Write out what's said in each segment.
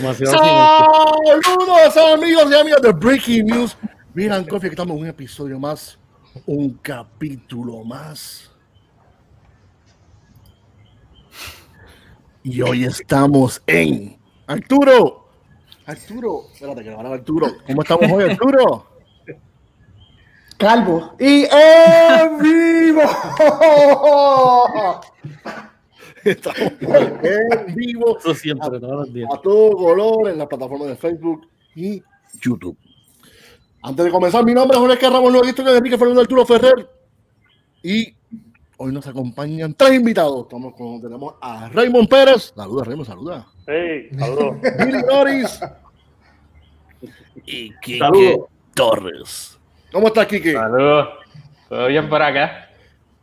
Demasiado Saludos amigos y amigas de Breaking News. Miran, Coffee, que estamos en un episodio más, un capítulo más. Y hoy estamos en Arturo. Arturo, espérate que Arturo. ¿Cómo estamos hoy, Arturo? Calvo. Y en vivo. Estamos en vivo Eso siempre, todos los días. a todo color en las plataformas de Facebook y YouTube. Antes de comenzar, mi nombre es Jorge Ramos, lo visto que Enrique Fernando Arturo Ferrer. Y hoy nos acompañan tres invitados. Estamos con, tenemos a Raymond Pérez. Saluda, Raymond, saluda. Hey, saludos. Billy Norris. Y Kike Saludos. Torres. ¿Cómo estás, Kike? Saludos. ¿Todo bien por acá?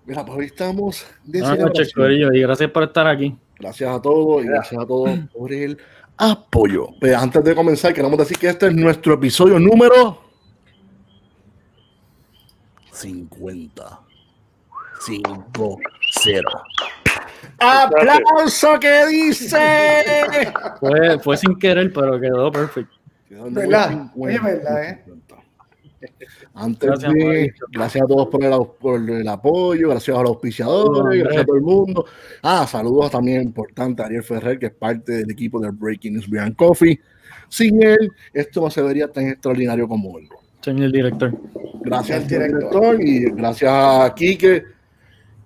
Mira, pues hoy estamos de Buenas noches, celebración. Corillo, y gracias por estar aquí. Gracias a todos y gracias a todos por el apoyo. Pero antes de comenzar, queremos decir que este es nuestro episodio número 50. 5-0. ¡Aplauso que dice! Fue, fue sin querer, pero quedó perfecto. ¿Verdad? Oye, verdad, ¿eh? Antes Gracias, de, gracias a todos por el, au- por el apoyo, gracias a los auspiciadores, Hombre. gracias a todo el mundo. Ah, saludos también importante a Ariel Ferrer, que es parte del equipo del Breaking News Beer and Coffee. Sin él, esto no se vería tan extraordinario como hoy. Señor director. Gracias El al director. director y gracias a Quique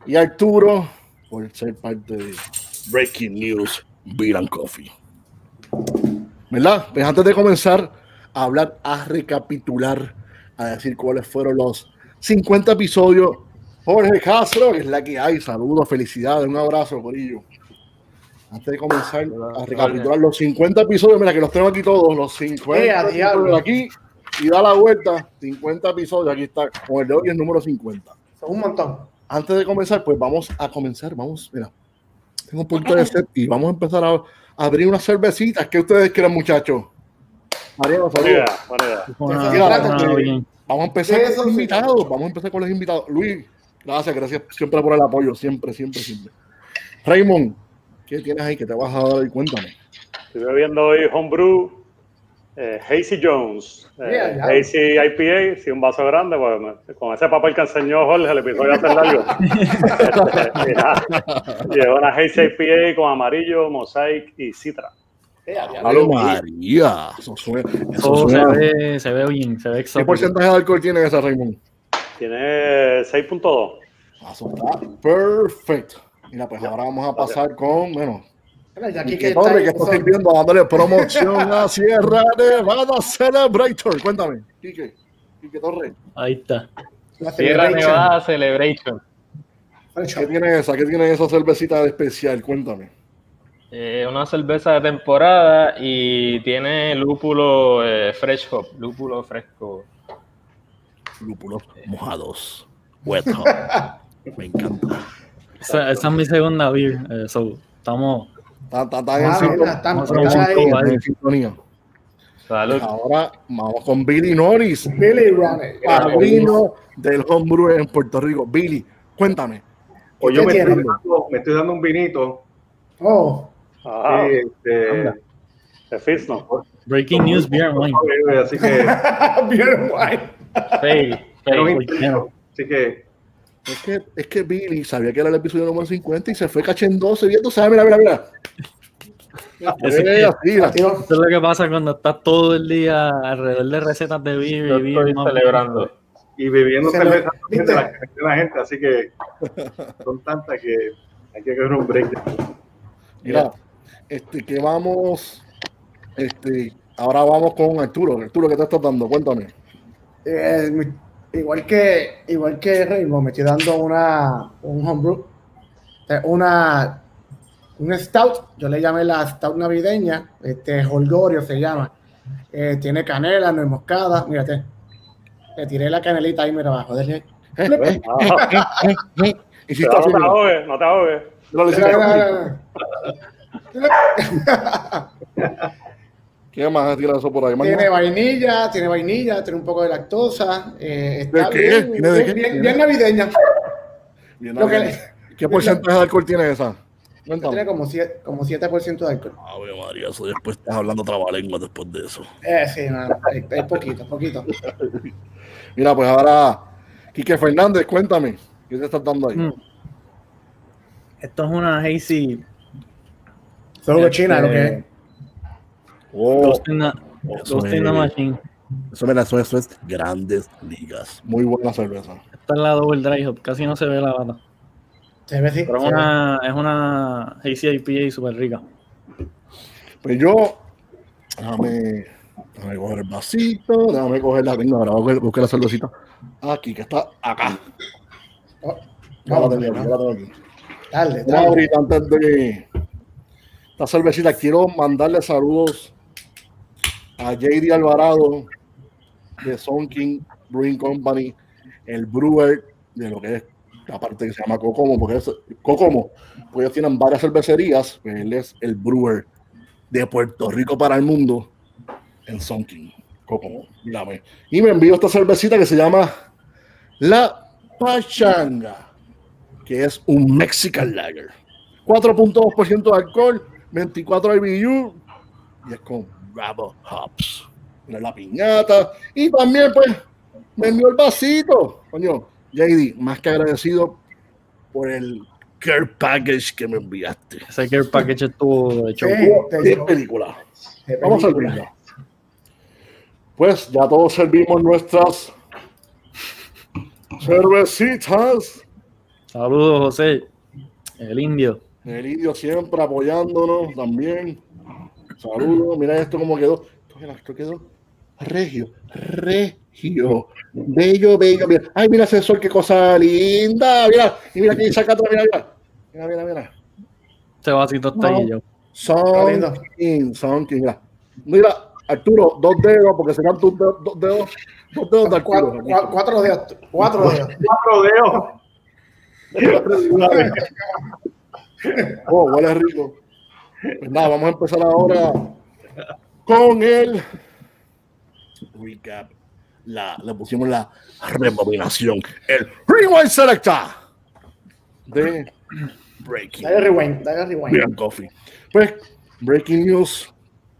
y a Arturo por ser parte de Breaking News Beer and Coffee. ¿Verdad? Pues antes de comenzar a hablar, a recapitular, a decir cuáles fueron los 50 episodios, Jorge Castro, que es la que hay. Saludos, felicidades, un abrazo, Corillo. Antes de comenzar a recapitular los 50 episodios, mira que los tengo aquí todos, los 50 ¡Eh, episodios aquí y da la vuelta, 50 episodios, aquí está, con el de hoy el número 50. Son un montón. Antes de comenzar, pues vamos a comenzar, vamos, mira, tengo un punto de set y vamos a empezar a, a abrir unas cervecitas. ¿Qué ustedes quieren, muchachos? Mariano, saludos. buena. Vamos a empezar ¿Qué con los invitados. Vamos a empezar con los invitados. Luis, gracias, gracias siempre por el apoyo. Siempre, siempre, siempre. Raymond, ¿qué tienes ahí que te vas a dar? Cuéntame. Estoy bebiendo hoy Homebrew eh, Hazy Jones. Eh. Hazy IPA, sí, un vaso grande, pues, me- con ese papel que enseñó Jorge, el episodio hace largo. Este, una Hazy IPA con amarillo, mosaic y citra. Eh, a diablo. ¡Halo María! Eso suena. Eso Todo se ve, se ve bien, se ve ¿Qué exótico. porcentaje de alcohol tiene esa, Raymond? Tiene 6.2. Ah, está perfecto. Mira, pues ahora vamos a pasar con, bueno, aquí que Torres, que está- está sirviendo, dándole promoción a Sierra Nevada Celebrator. Cuéntame, Quique. Quique Torres, Ahí está. la Sierra. Nevada Celebration. ¿qué tiene esa? ¿Qué tiene esa cervecita de especial? Cuéntame. Eh, una cerveza de temporada y tiene lúpulo eh, fresh hop, lúpulo fresco. Lúpulos mojados. Wet hop. Me encanta. Esa, esa es mi segunda beer. eh, so, estamos. En sintonía. Salud. Ahora vamos con Billy Norris, Billy Ronnie. padrino del homebrew en Puerto Rico. Billy, cuéntame. Pues yo ¿Qué me tiene? estoy, dando, me estoy dando un vinito. Oh, Ajá, sí, este, Fitz, ¿no? Breaking news, beer and wine. así que pero sí. un vinito. Así que Es que, es que Billy sabía que era el episodio número 50 y se fue cachendoso viendo, ¿sabes? Mira, mira, mira. Así Eh, que- así, Tío, Eso es lo que pasa cuando estás todo el día alrededor de recetas de beer Yo y beer. estoy celebrando. y bebiendo cerveza de la, de la gente, así que son tantas que hay que coger un break. Mira, este, que vamos, este, ahora vamos con Arturo. Arturo, ¿qué te estás dando? Cuéntame. eh, igual que igual que Rainbow, me estoy dando una un homebrew, eh, una un stout, yo le llamé la stout navideña, este Holgorio se llama. Eh, tiene canela, nuez moscada, mírate. Le tiré la canelita ahí, mira abajo. Pero está no te ahogues, no te ahogues. no ¿Qué más tira eso por ahí? ¿Más Tiene vainilla, tiene vainilla, tiene un poco de lactosa. eh, está ¿De qué? bien, ¿Tiene de bien, qué? bien- bien navideña. Bien, Lo que bien. ¿Qué porcentaje de alcohol tiene esa? Cuéntame. Tiene como 7%, como 7% de alcohol. Ave María, eso después estás hablando trabalengua después de eso. Eh, sí, no, hay, hay poquito, poquito. Mira, pues ahora, Quique Fernández, cuéntame, ¿qué te estás dando ahí? Mm. Esto es una hazy. Solo de China, lo que es. Oh, Ghost in the- eso, Ghost in the es, Machine. eso, mira, eso, eso es grandes ligas. Muy buena cerveza. Esta es la Double Dry Hop. Casi no se ve la lata. Se ve así. Pero es una, es una hazy IPA súper rica. Pues yo, déjame, déjame coger el vasito, déjame coger la tengo, ahora voy a buscar la cervecita. Aquí, que está acá. Oh, vamos, ya la tengo aquí. Dale, dale. ahorita, antes de esta cervecita, quiero mandarle saludos a JD Alvarado de Son King Brewing Company, el brewer de lo que es la parte que se llama Cocomo, porque es Cocomo, pues ellos tienen varias cervecerías, pues él es el brewer de Puerto Rico para el mundo en Son King, Cocomo. Mírame. Y me envió esta cervecita que se llama La Pachanga que es un Mexican Lager. 4.2% de alcohol, 24 IBU y es con Bravo Hops. La piñata y también pues me envió el vasito. Coño, JD, más que agradecido por el care package que me enviaste. Ese care package estuvo de show. Sí, de ¿Qué show. película? Vamos a servirla. Pues ya todos servimos nuestras cervecitas. Saludos, José. El indio. El indio siempre apoyándonos también. Saludos. Mira esto como quedó. Esto quedó- Esto quedó regio. Regio. Bello, bello. Mira. Ay, mira ese sol, qué cosa linda. Mira. Y mira aquí saca todo. Mira, mira. Mira, mira, mira. Este vasito está ahí yo. Son. King, Son King. Mira. Mira, Arturo, dos dedos, porque serán tus dedos, dos dedos, dos dedos de Arturo. Cuatro, cua- cuatro dedos. Cuatro dedos. Cuatro dedos. Oh, huele rico. Pues nada, vamos a empezar ahora con el recap. La, le pusimos la rebobinación. El Rewind Selecta de Breaking Dale rewind, dale rewind. And Coffee. Pues, Breaking News.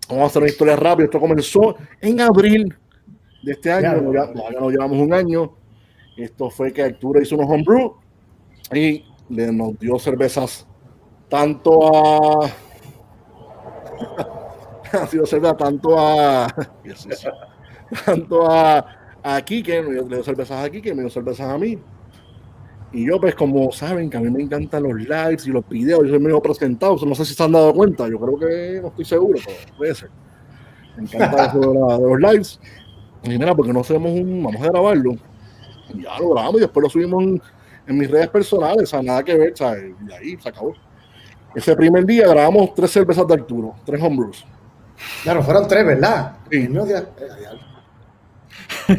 Vamos a hacer una historia rápida. Esto comenzó en abril de este año. Ya. Ya, ya nos llevamos un año. Esto fue que Arturo hizo unos homebrew y le nos dio cervezas tanto a. ha sido cerveza tanto a. tanto a, a Kike, le dio cervezas a Kike, me dio cervezas a mí. Y yo, pues, como saben que a mí me encantan los lives y los videos, yo soy medio presentado, no sé si se han dado cuenta, yo creo que no estoy seguro, pero puede ser. Me encanta eso de, la- de los lives. Y mira, porque no hacemos un, vamos a grabarlo. Y ya lo grabamos y después lo subimos en, en mis redes personales, o sea, nada que ver, ¿sabes? Y ahí se acabó. Ese primer día grabamos tres cervezas de Arturo, tres homebrews. Claro, fueron tres, ¿verdad? Sí. El mío ya- eh,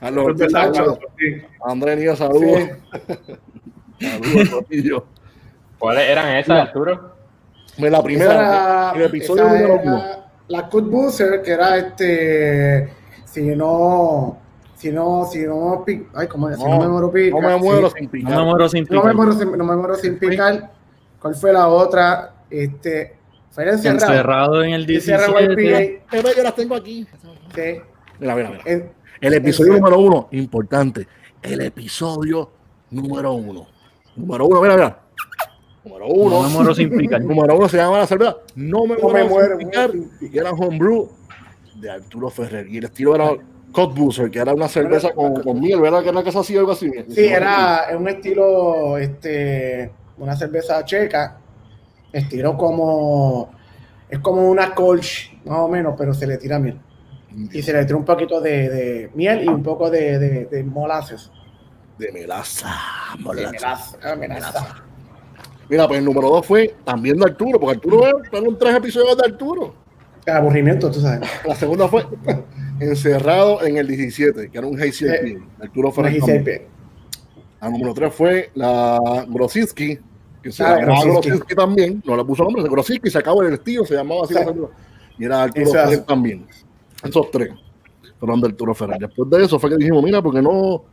a los Empezamos, sí. André Nia, saludos. Sí. Saludos. ¿Cuáles eran esas, Arturo? La Esa primera, era- el episodio esa número era uno. La Cut Booster, que era este. Si no. Si no, si no, ay, ¿cómo es? Si no, No, me muero pica. No me muero sí. sin No picar. me muero sin No me picar. muero sin, no me muero sin picar. ¿Cuál fue la otra? Este. Fue el encerrado. Encerrado en el Encerrado 17. IPA. Eh, ve, yo las tengo aquí. Sí. Mira, mira, mira. En- El episodio número uno, importante. El episodio número uno. Número uno, mira, mira. Número uno. No me muero sin picar. Número uno se llama la cerveza. No me No muero, me muero, sin picar. sin Y era homebrew de Arturo Ferrer. Y el estilo era Cod Boozer, que era una cerveza con, con miel, ¿verdad? Que era que hacía algo así. Sí, era un estilo, este, una cerveza checa, estilo como, es como una Kolsch, más o menos, pero se le tira miel. Y se le tira un poquito de, de miel y un poco de, de, de molasses. De melaza. De molaza. melaza, ah, melaza. Mira, pues el número dos fue también de Arturo, porque Arturo fueron tres episodios de Arturo. El aburrimiento, tú sabes. La segunda fue encerrado en el 17, que era un Hazy Eh. Arturo Ferrer. La número 3 fue la Grosinski, que se Ah, llamaba Grosinski. También, no le puso nombre, de Grosinski, se acabó el estilo, se llamaba así. Sí. la. Y era Arturo Ferrer también. Esos tres fueron de Arturo Ferrer. Después de eso fue que dijimos, mira, porque no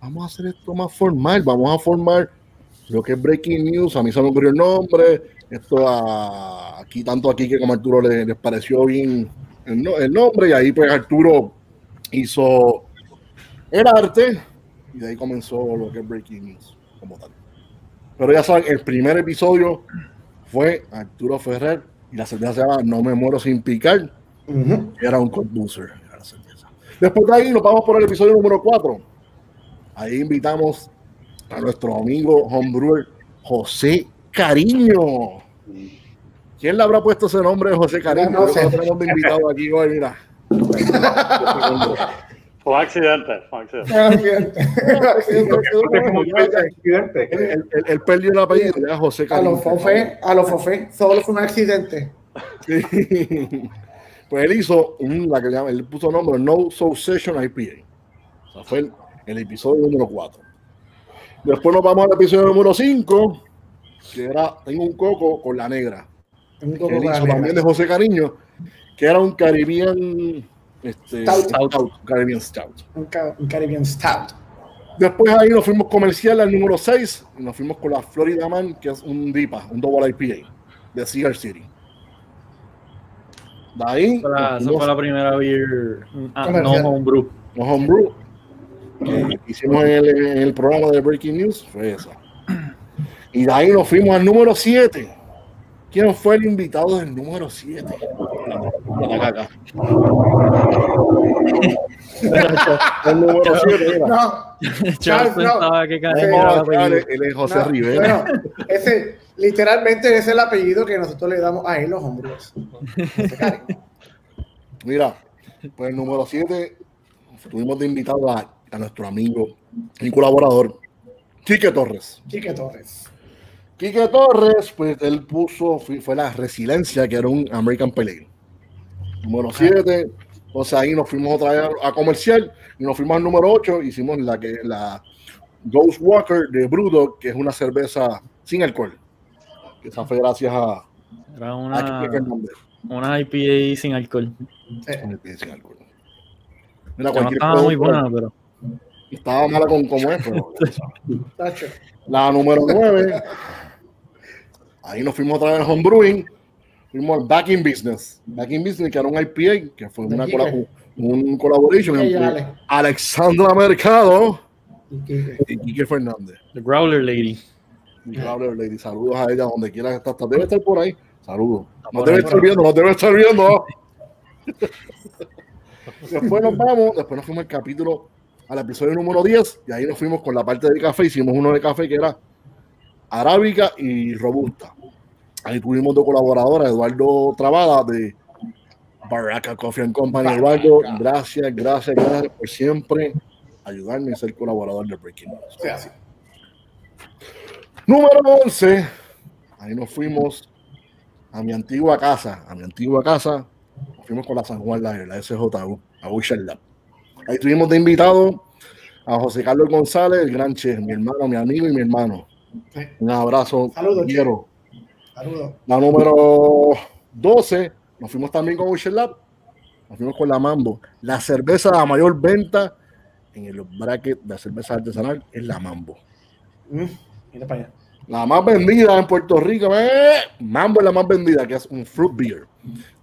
vamos a hacer esto más formal, vamos a formar lo que es Breaking News, a mí se me ocurrió el nombre, esto a, aquí, tanto aquí que como Arturo le- les, pareció bien el, el nombre, y ahí pues Arturo hizo el arte, y de ahí comenzó lo que es Breaking News como tal. Pero ya saben, el primer episodio fue Arturo Ferrer, y la cerveza se llama No me muero sin picar, Ujú. y era un cerveza. Después de ahí nos vamos por el episodio número 4. Ahí invitamos a nuestro amigo homebrewer José Cariño. ¿Quién le habrá puesto ese nombre de José Cariño? No, no sé. Tenemos de invitado aquí hoy, mira. Fue un accidente, fue un accidente. Él, perdió el apellido, ya José A Cariño. los fofé, a los fofé, solo fue un accidente. Sí. Pues él hizo un, la que llama, él puso nombre No Soul Session IPA. O sea, fue el, el episodio número 4. Después nos vamos al episodio número 5, que era Tengo un coco con la negra. Un coco también de José Cariño, que era un Caribbean este, Stout. Caribbean Stout. Un, ca- un Caribbean Stout. Después ahí nos fuimos comercial al número 6 y nos fuimos con la Florida Man, que es un DIPA, un Double IPA de Cigar City. De ahí Esa fue la- nos esa fuimos fue la primera beer ah, no homebrew. los homebrew que hicimos en el, en el programa de Breaking News fue esa. Y de ahí nos fuimos al número 7. ¿Quién fue el invitado del número 7? el número 7 era. No, Charles no. que el. Charles, él es José no, Rivera. bueno, ese, literalmente ese es el apellido que nosotros le damos a él los hombres. Mira, pues el número 7 tuvimos de invitado a, a nuestro amigo y colaborador, Quique Torres. Quique Torres. Quique Torres, pues él puso, fue, la Resiliencia, que era un American Pale Ale. Número 7, entonces ahí nos fuimos otra vez a, comercial y nos fuimos al número 8, hicimos la que la Ghost Walker de Brewdog, que es una cerveza sin alcohol. Que esa fue gracias a, Era una, una IPA sin alcohol. con el pie sin alcohol. Mira, no estaba muy buena, pero Estaba mala con como es, pero la número 9. Ahí nos fuimos otra vez al homebrewing. Fuimos al Back in Business. Back in Business, que era un IPA, que fue una un collaboration entre Ale. Alexandra Mercado Y Quique. y Quique Fernández. The Growler Lady. Y Gabriel Lady, saludos a ella donde quiera que esté. Hasta Debe estar por ahí. Saludos. No debe estar viendo, no debe estar viendo. después nos vamos, después nos fuimos al capítulo, al episodio número 10, y ahí nos fuimos con la parte de café. Hicimos uno de café que era arábica y robusta. Ahí tuvimos dos colaboradoras, Eduardo Trabada de Barraca Coffee and Company. Eduardo, gracias, gracias, gracias por siempre ayudarme a ser colaborador de Breaking News. Número 11. Ahí nos fuimos a mi antigua casa. A mi antigua casa. Nos fuimos con la San Juan, la, la SJU, a Butcher Lab. Ahí tuvimos de invitado a José Carlos González, el gran chef, mi hermano, mi amigo y mi hermano. Un abrazo. Saludos, quiero. Saludos. La número 12. Nos fuimos también con Butcher Lab. Nos fuimos con la Mambo. La cerveza a mayor venta en el bracket de cerveza artesanal es la Mambo. Mm, mira para allá. La más vendida en Puerto Rico, ¡eh! Mambo es la más vendida, que es un fruit beer.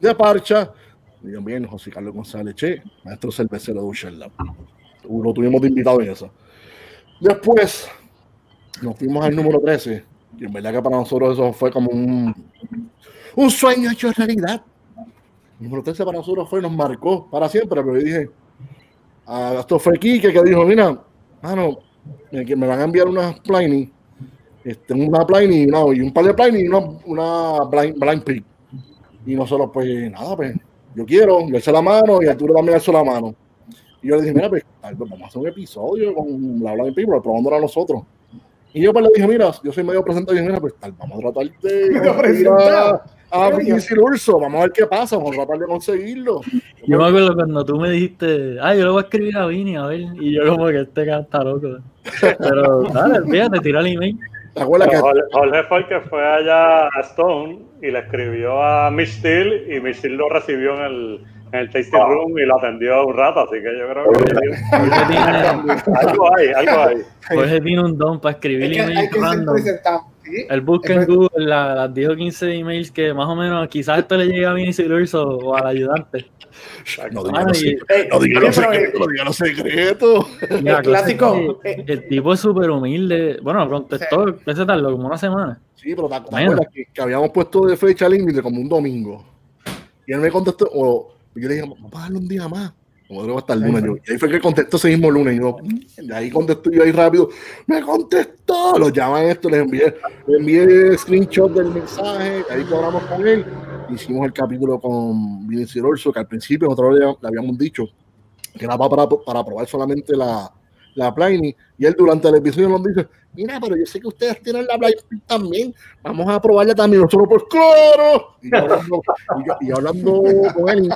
De parcha, y también José Carlos González Che, maestro cervecero de Butcher Lab. Lo tuvimos de invitado en eso. Después, nos fuimos al número 13, y en verdad que para nosotros eso fue como un, un sueño hecho realidad. Número 13 para nosotros fue, nos marcó para siempre, pero yo dije, ah, esto fue Kike que dijo, mira, mano, que me van a enviar unas Pliny, este, una Pliny y, y un par de Pliny y una, una blind, blind Pig. Y nosotros, pues, nada, pues, yo quiero, yo alcé la mano y Arturo también alzó la mano. Y yo le dije, mira, pues, vamos a hacer un episodio con la Blind Pig, pero probándola a nosotros. Y yo pues le dije, mira, yo soy medio presentado y dije, mira, pues tal, vamos a tratar de a, a Urso, vamos a ver qué pasa, vamos a tratar de conseguirlo. Yo me acuerdo cuando tú me dijiste, ah, yo le voy a escribir a Vini, a ver, y yo como que este cara está loco. Pero, dale, fíjate, tira el email. ¿Te acuerdas que Jorge, Jorge fue el que fue allá a Stone y le escribió a Miss Steel y Miss Steel lo recibió en el, en el tasting room y lo atendió un rato, así que yo creo que Jorge tiene, algo hay, algo hay. Jorge tiene un don para escribir Es que emails random. ¿sí? Él busca en Google la- las 10 o 15 emails que más o menos quizás esto le llega a Vinicius Lurso o al ayudante. No digan los no secretos, no El clásico, eh, El tipo es súper humilde. Bueno, contestó, ese tardó como una semana. Sí, pero ¿te, acuerdas que, que habíamos puesto de fecha límite como un domingo? Y él me contestó, o yo le dije, vamos a darle un día más. Como debo hasta el lunes. Yo, y ahí fue que contestó ese mismo lunes. Y yo, y ahí contestó yo ahí rápido. Me contestó. Lo llaman esto, les envié, le envié screenshot del mensaje. Ahí hablamos con él. Hicimos el capítulo con Vinicius Orso, que al principio nosotros le, le habíamos dicho que era para, para probar solamente la, la Pliny. Y él durante el episodio nos dice, mira, pero yo sé que ustedes tienen la Pliny también. Vamos a probarla también. Nosotros, pues claro. Y yo hablando, y y hablando con él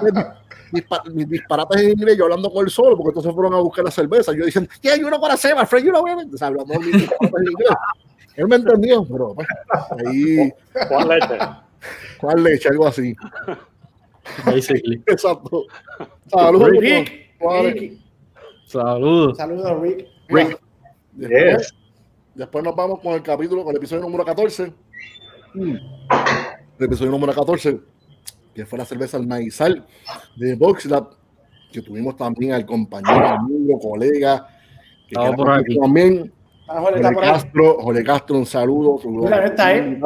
mis disparates en inglés, yo hablando con él solo, porque entonces fueron a buscar la cerveza. Yo diciendo, yeah, you know what I say, my friend, you know what I mean?" O sea, hablando mis disparates en inglés. Él me entendió, pero pues, ahí, Juan Leche. ¿cuál leche? Algo así. Basically. Exacto. Saludos, Rick, compadre. Rick, Saludos. saludos, Rick. Rick. Después, Yes. después nos vamos con el capítulo, con el episodio número 14. El episodio número 14, que fue la cerveza al maizal de Boxlab, que tuvimos también al compañero, amigo, colega, que Estaba por aquí. también, Ah, Jorge, por. Castro, Jorge Castro, un saludo. saludo Mira, está ahí.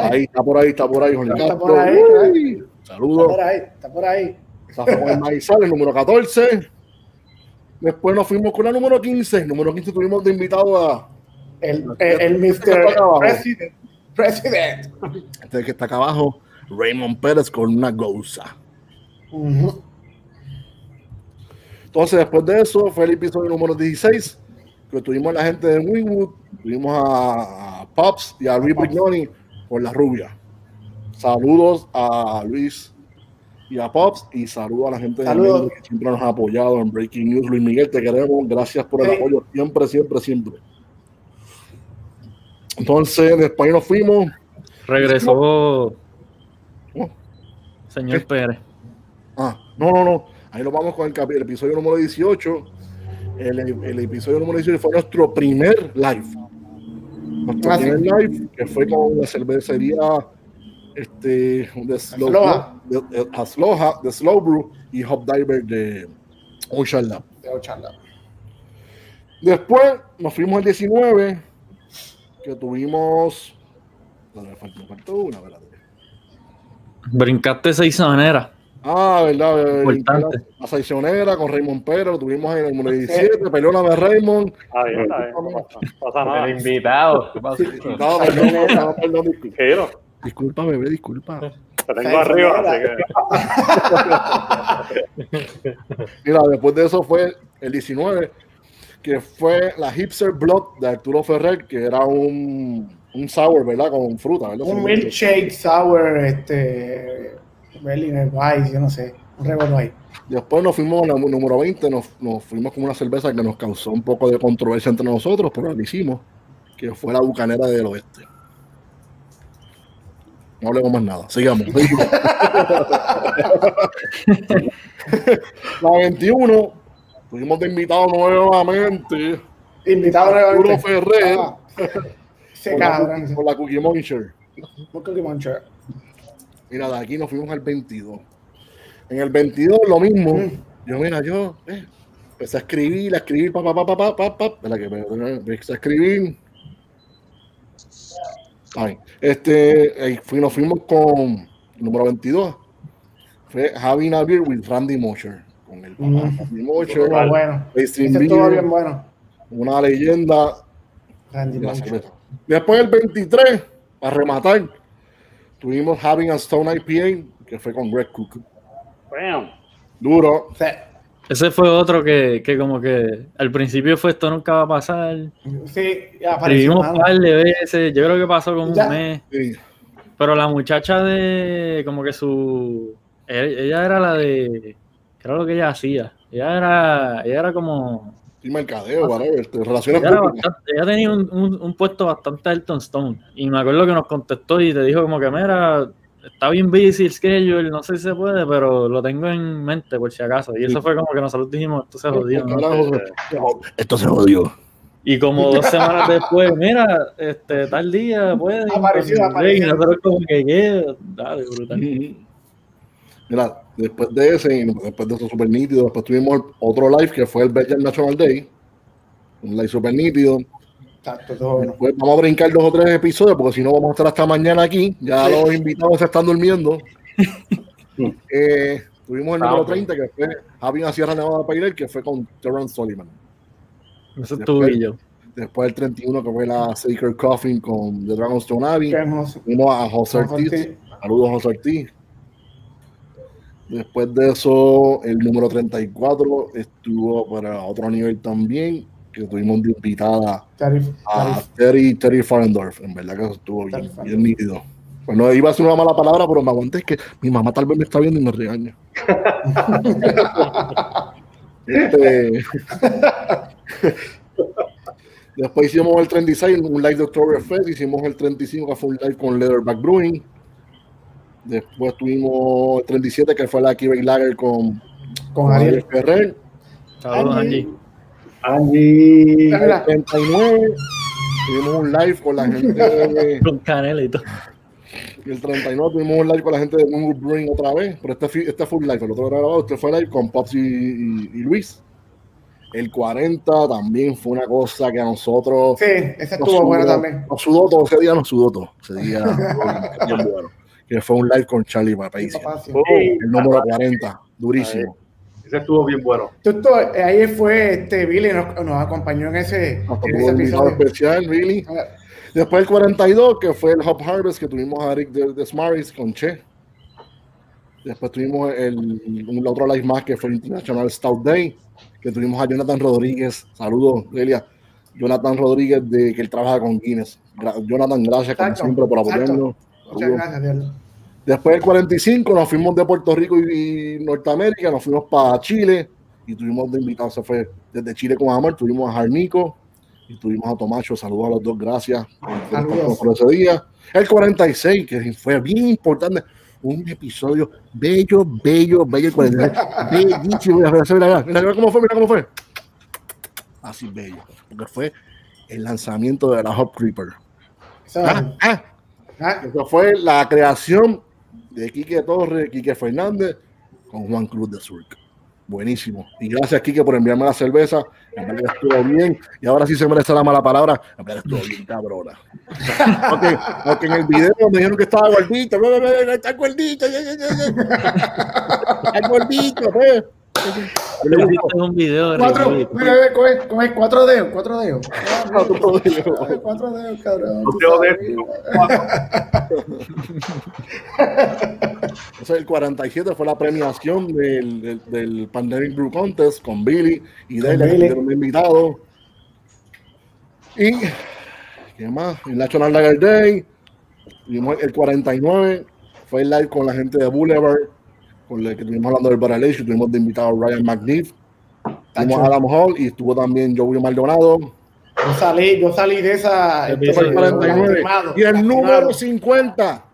Ahí está por ahí, está por ahí, Jorge Está Castro. por ahí, Uy, Está Saludos. por ahí, está por ahí. Está con el maizal, el número 14. Después nos fuimos con la número 15. El número 15 tuvimos de invitado a El, el, el. Mr. President. President. este que está acá abajo, Raymond Pérez con una goza. Entonces, después de eso, fue el episodio número 16, que tuvimos a la gente de Winwood, tuvimos a, a Pops y a Luis Brignoni por la rubia. Saludos a Luis y a Pops y saludos a la gente de Saludos. Winwood que siempre nos ha apoyado en Breaking News. Luis Miguel, te queremos. Gracias por el Sí. apoyo siempre, siempre, siempre. Entonces, después nos fuimos. Regresó Oh. señor ¿Qué? Pérez. Ah, no, no, no. Ahí nos vamos con el, el episodio número 18. El, el episodio número 18 fue nuestro primer live. Nuestro Ah, sí. primer live, que fue con la cervecería este, de Slow, de, de Asloja, de Slow Brew y Hop Diver de Ocean Lab. De Ochala. Después nos fuimos al 19, que tuvimos. No, me faltó, me faltó una, ¿verdad? Brincaste seis maneras. Ah, verdad, eh, Importante. la, la con Raymond Pérez, lo tuvimos en el número 17, peleona de Raymond. Ahí está, ahí, no pasa, no pasa El invitado. ¿Qué pasa? No, perdón, no, no, perdón, disculpa. Bebé, disculpa. te tengo arriba, así que. Mira, después de eso fue el 19, que fue la Hipster Blood de Arturo Ferrer, que era un, un sour, ¿verdad? Con fruta, ¿verdad? Un milkshake sour, este. Berliner Weiss, yo no sé. Un revuelo ahí. Después nos fuimos al número 20, nos, nos fuimos con una cerveza que nos causó un poco de controversia entre nosotros, pero lo hicimos, que fue la Bucanera del Oeste. No hablemos más nada, sigamos. la 21, tuvimos de invitado nuevamente Invitado Arturo nuevamente. Ferrer Ah, Ese con la, cabrón. Cookie- con la Cookie Monster. Un Cookie Monster. Mira, de aquí nos fuimos al 22. En el 22 lo mismo. Mm. Yo, mira, yo eh, empecé a escribir, a escribir, pa, pa, pa, pa, pa, pa, pa. Espera que me- me- empecé a escribir. Ay, este, nos fuimos con el número 22. Fue Having a Beer with Randy Mosher. Con el papá Mm. Randy Mosher, bueno. Beer, bien bueno. una leyenda Randy. Después el 23, a rematar, tuvimos Having a Stone IPA, que fue con Greg Cook. Bam. Duro. O sea, Ese fue otro que, que como que al principio fue esto nunca va a pasar. sí, ya apareció. Escribimos un par de veces, yo creo que pasó como Ya. un mes. Sí. Pero la muchacha de, como que su, ella, ella era la de, ¿qué era lo que ella hacía? Ella era, ella era como, Y mercadeo, whatever, relaciones ella, bastante- ella tenía un, un- un puesto bastante Elton Stone. Y me acuerdo que nos contestó y te dijo como que, mira, está bien busy el schedule, no sé si se puede, pero lo tengo en mente por si acaso. Y eso fue como que nosotros dijimos, esto se jodió. Esto se jodió. Y como dos semanas después, mira, este, tal día puede. Apareció, apareció. Y nosotros como que, ¿qué? Dale, brutal. Mira, después de ese, y después de eso super nítido, después tuvimos otro live que fue el Belgian National Day. Un live super nítido. Exacto, todo bueno. Después vamos a brincar dos o tres episodios porque si no vamos a estar hasta mañana aquí. Ya Sí. los invitados se están durmiendo. Eh, tuvimos el número Ah, ok. 30 que fue Javi a Sierra Nevada Pailer, que fue con Terrence Sullivan. Eso es tú y yo. Después el 31 que fue la Sacred Coffin con The Dragonstone Abbey. Tuvimos a José José Ortiz. Ortiz. Saludos, José Ortiz. Después de eso, el número 34 estuvo para otro nivel también, que tuvimos de invitada Tarif, a. Terry, Terry Farendorf. En verdad que eso estuvo bien, bien nítido. Bueno, iba a ser una mala palabra, pero me aguanté. Es que mi mamá tal vez me está viendo y me regaña. Este, Después hicimos el 36, un live de Oktoberfest. Hicimos el 35, que fue un live con Leatherback Brewing. Después tuvimos el 37, que fue la Kibek Lager con, Con Ariel. Ferrer. Saludos, Angie. Angie. Angie. Mira, El 39, tuvimos un live con la gente de, Con canela y todo. el 39 tuvimos un live con la gente de Moonwood Brewing otra vez, pero este, fue- este fue un live, el otro era grabado, este fue live con Pops y, y- y Luis. El 40 también fue una cosa que a nosotros sí, ese nos estuvo bueno también. Nos sudó todo, ese día nos sudó todo. Ese día bueno. Que fue un live con Charlie Papacia. Sí. El número 40, durísimo. Ese estuvo bien bueno. Ahí fue este Billy, nos, nos acompañó en ese, en episodio. especial, really. Ah, Después el 42, que fue el Hop Harvest, que tuvimos a Eric de, de Smarties con Che. Después tuvimos el, otro live más, que fue el International Stout Day, que tuvimos a Jonathan Rodríguez. Saludos, Delia. Jonathan Rodríguez, de que él trabaja con Guinness. Gra- Jonathan, gracias como siempre por apoyarnos. Muchas gracias, Dios. Después del 45 nos fuimos de Puerto Rico y, Norteamérica, nos fuimos para Chile y tuvimos de invitados, se fue desde Chile con amor, tuvimos a Jarnico y tuvimos a Tomacho, saludos a los dos, gracias Saludos. por ese día. El 46, que fue bien importante, un episodio bello, bello, bello, el 46, bellísimo, mira, mira, mira, mira, mira cómo fue, mira cómo fue. Así bello, porque fue el lanzamiento de la Hop Creeper. Ah, ah, ah, eso fue la creación de Quique Torres, Quique Fernández con Juan Cruz de Surc. Buenísimo. Y gracias, Quique, por enviarme la cerveza. En verdad que estuvo bien. Y ahora sí se merece la mala palabra. En estuvo bien, cabrona. Porque, en el video me dijeron que estaba gordito. Está gordito. Está gordito, pues. Un video de cuatro, mira, ve, coge, coge cuatro dedos, cuatro dedos. Cuatro dedos. Cuatro dedos, cabrón. El 47 fue la premiación del, del, del Pandemic Brew Contest con Billy y Delia, que estuvieron invitados. Y, ¿qué más? El National Lager Day. El 49, fue el live con la gente de Boulevard, con el que estuvimos hablando del Barrel Age, tuvimos de invitado a Ryan McNeef. Tuvimos a Adam Hall y estuvo también Joey Maldonado. Yo salí, yo salí de esa. El Ese fue el este, 49. lastimado, Y el número 50.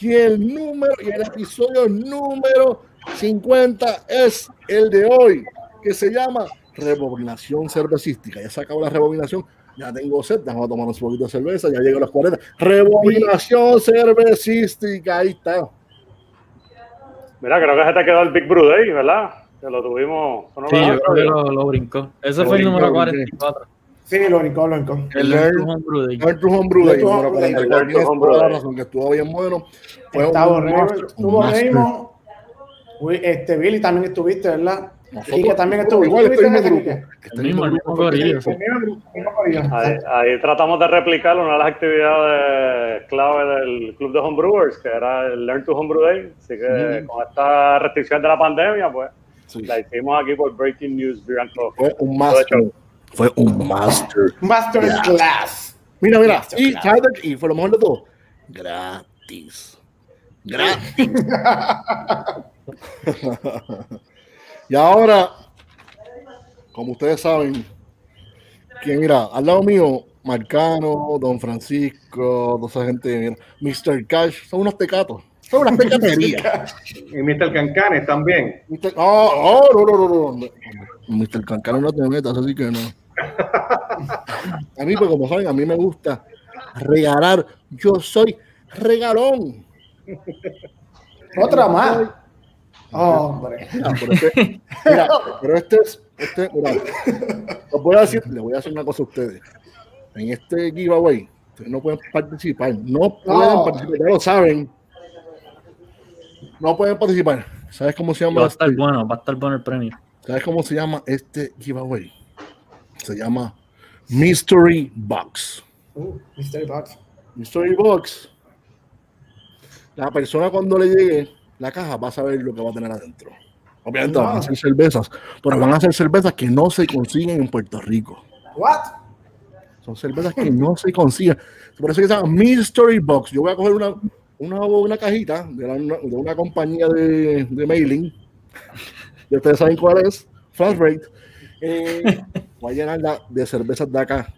Y el número, y el episodio número 50 es el de hoy, que se llama Rebobinación Cervecística. Ya se acabó la rebobinación. Ya tengo sed, déjame tomar un poquito de cerveza, ya llego a los 40. Rebobinación cervecística, ahí está. Mira, creo que se te quedó el Big Brew Day, ¿verdad? Que lo tuvimos. Sí, lo- yo creo que lo, lo brincó. Ese Lo fue el número lo 44. Sí, lo brincó, lo brincó. El Learn Homebrew Day. Homebrew Day, Learn to número Homebrew Day. 44. Learn to Tienes Homebrew toda la Day. razón, que estuvo bien bueno. Fue Estaba un estuvo. Raymond. Este, Billy también estuviste, ¿verdad? Nosotros- también estuvo. Igual ¿Tú estoy en mi estuviste grupo. en ese, Este El mismo, el mismo fue- corillo, sí. El mismo grupo, el mismo corillo. Ahí, ahí tratamos de replicar una de las actividades clave del Club de Homebrewers, que era el Learn to Homebrew Day. Así que Mm. con esta restricción de la pandemia, pues Sí. la hicimos aquí por Breaking News Beer and Coffee. Fue un master. Fue un master. Masterclass. Mira, mira. Masterclass. Y, fue lo mejor de todo. Gratis. Gratis. y ahora, como ustedes saben, quién mira, al lado mío, Marcano, Don Francisco, toda esa gente, mira, Mr. Cash, son unos tecatos. Son unas pecaterías. Y Mr. Cancanes también. Oh, oh, no, no, no, no. Mr. Cancano no te metas, así que no. A mí, pues como saben, a mí me gusta regalar. Yo soy regalón. Otra más. Hombre. Pero este, mira, pero este es, este, mira, os voy a decir, le voy a hacer una cosa a ustedes. En este giveaway, ustedes no pueden participar, no pueden No. participar, ya lo saben. No pueden participar. ¿Sabes cómo se llama? Va a estar este? bueno, va a estar bueno el premio. ¿Sabes cómo se llama este giveaway? Se llama Mystery Box. Uh, Mystery Box. Mystery Box. La persona cuando le llegue la caja va a saber lo que va a tener adentro. Obviamente van a ser cervezas, pero van a ser cervezas que no se consiguen en Puerto Rico. What? Son cervezas que no se consiguen. Por eso que se llama Mystery Box. Yo voy a coger una, una, una cajita de, la- una, de una compañía de, de mailing. Y ustedes saben cuál es. Flat Rate. Eh, voy a llenarla de cervezas de acá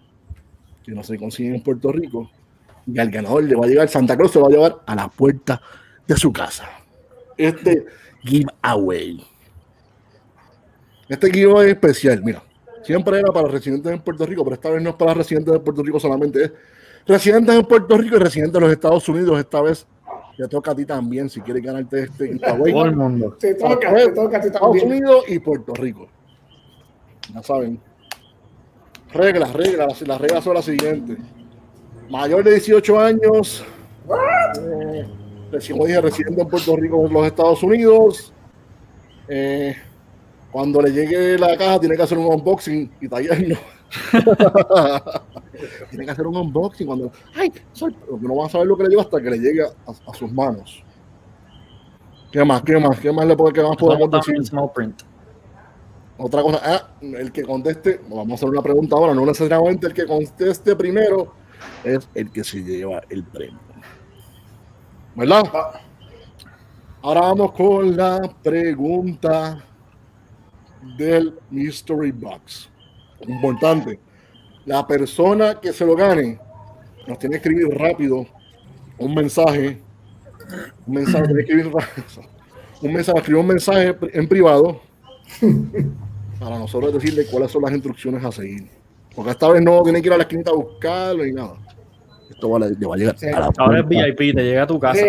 que no se consiguen en Puerto Rico. Y al ganador le va a llegar, Santa Cruz se va a llevar a la puerta de su casa. Este giveaway. Este giveaway especial, mira. Siempre era para residentes en Puerto Rico, pero esta vez no es para residentes de Puerto Rico solamente, es residentes en Puerto Rico y residentes de los Estados Unidos. Esta vez te toca a ti también si quieres ganarte este giveaway. Todo el mundo. Te toca, te toca a ti Estados. Unidos y Puerto Rico. Ya saben. Reglas, reglas. Las, las reglas son las siguientes. Mayor de 18 años. Eh, como dije, residente en Puerto Rico en los Estados Unidos. Eh, cuando le llegue la caja tiene que hacer un unboxing y tallerno. tiene que hacer un unboxing cuando... ¡Ay! porque no va a saber lo que le llegó hasta que le llegue a, a sus manos. ¿Qué más? ¿Qué más? ¿Qué más le puede, qué más podemos Vamos decir? small print. Otra cosa, ah, el que conteste, vamos a hacer una pregunta ahora, no necesariamente el que conteste primero es el que se lleva el premio. ¿Verdad? Ahora vamos con la pregunta del Mystery Box. Importante. La persona que se lo gane nos tiene que escribir rápido un mensaje. Un mensaje. Un mensaje, un mensaje en privado para nosotros decirle cuáles son las instrucciones a seguir. Porque esta vez no tiene que ir a la esquinita a buscarlo ni nada. Esto va a, le va a llegar Sí. a la Ahora es. VIP, te llega a tu casa. Sí,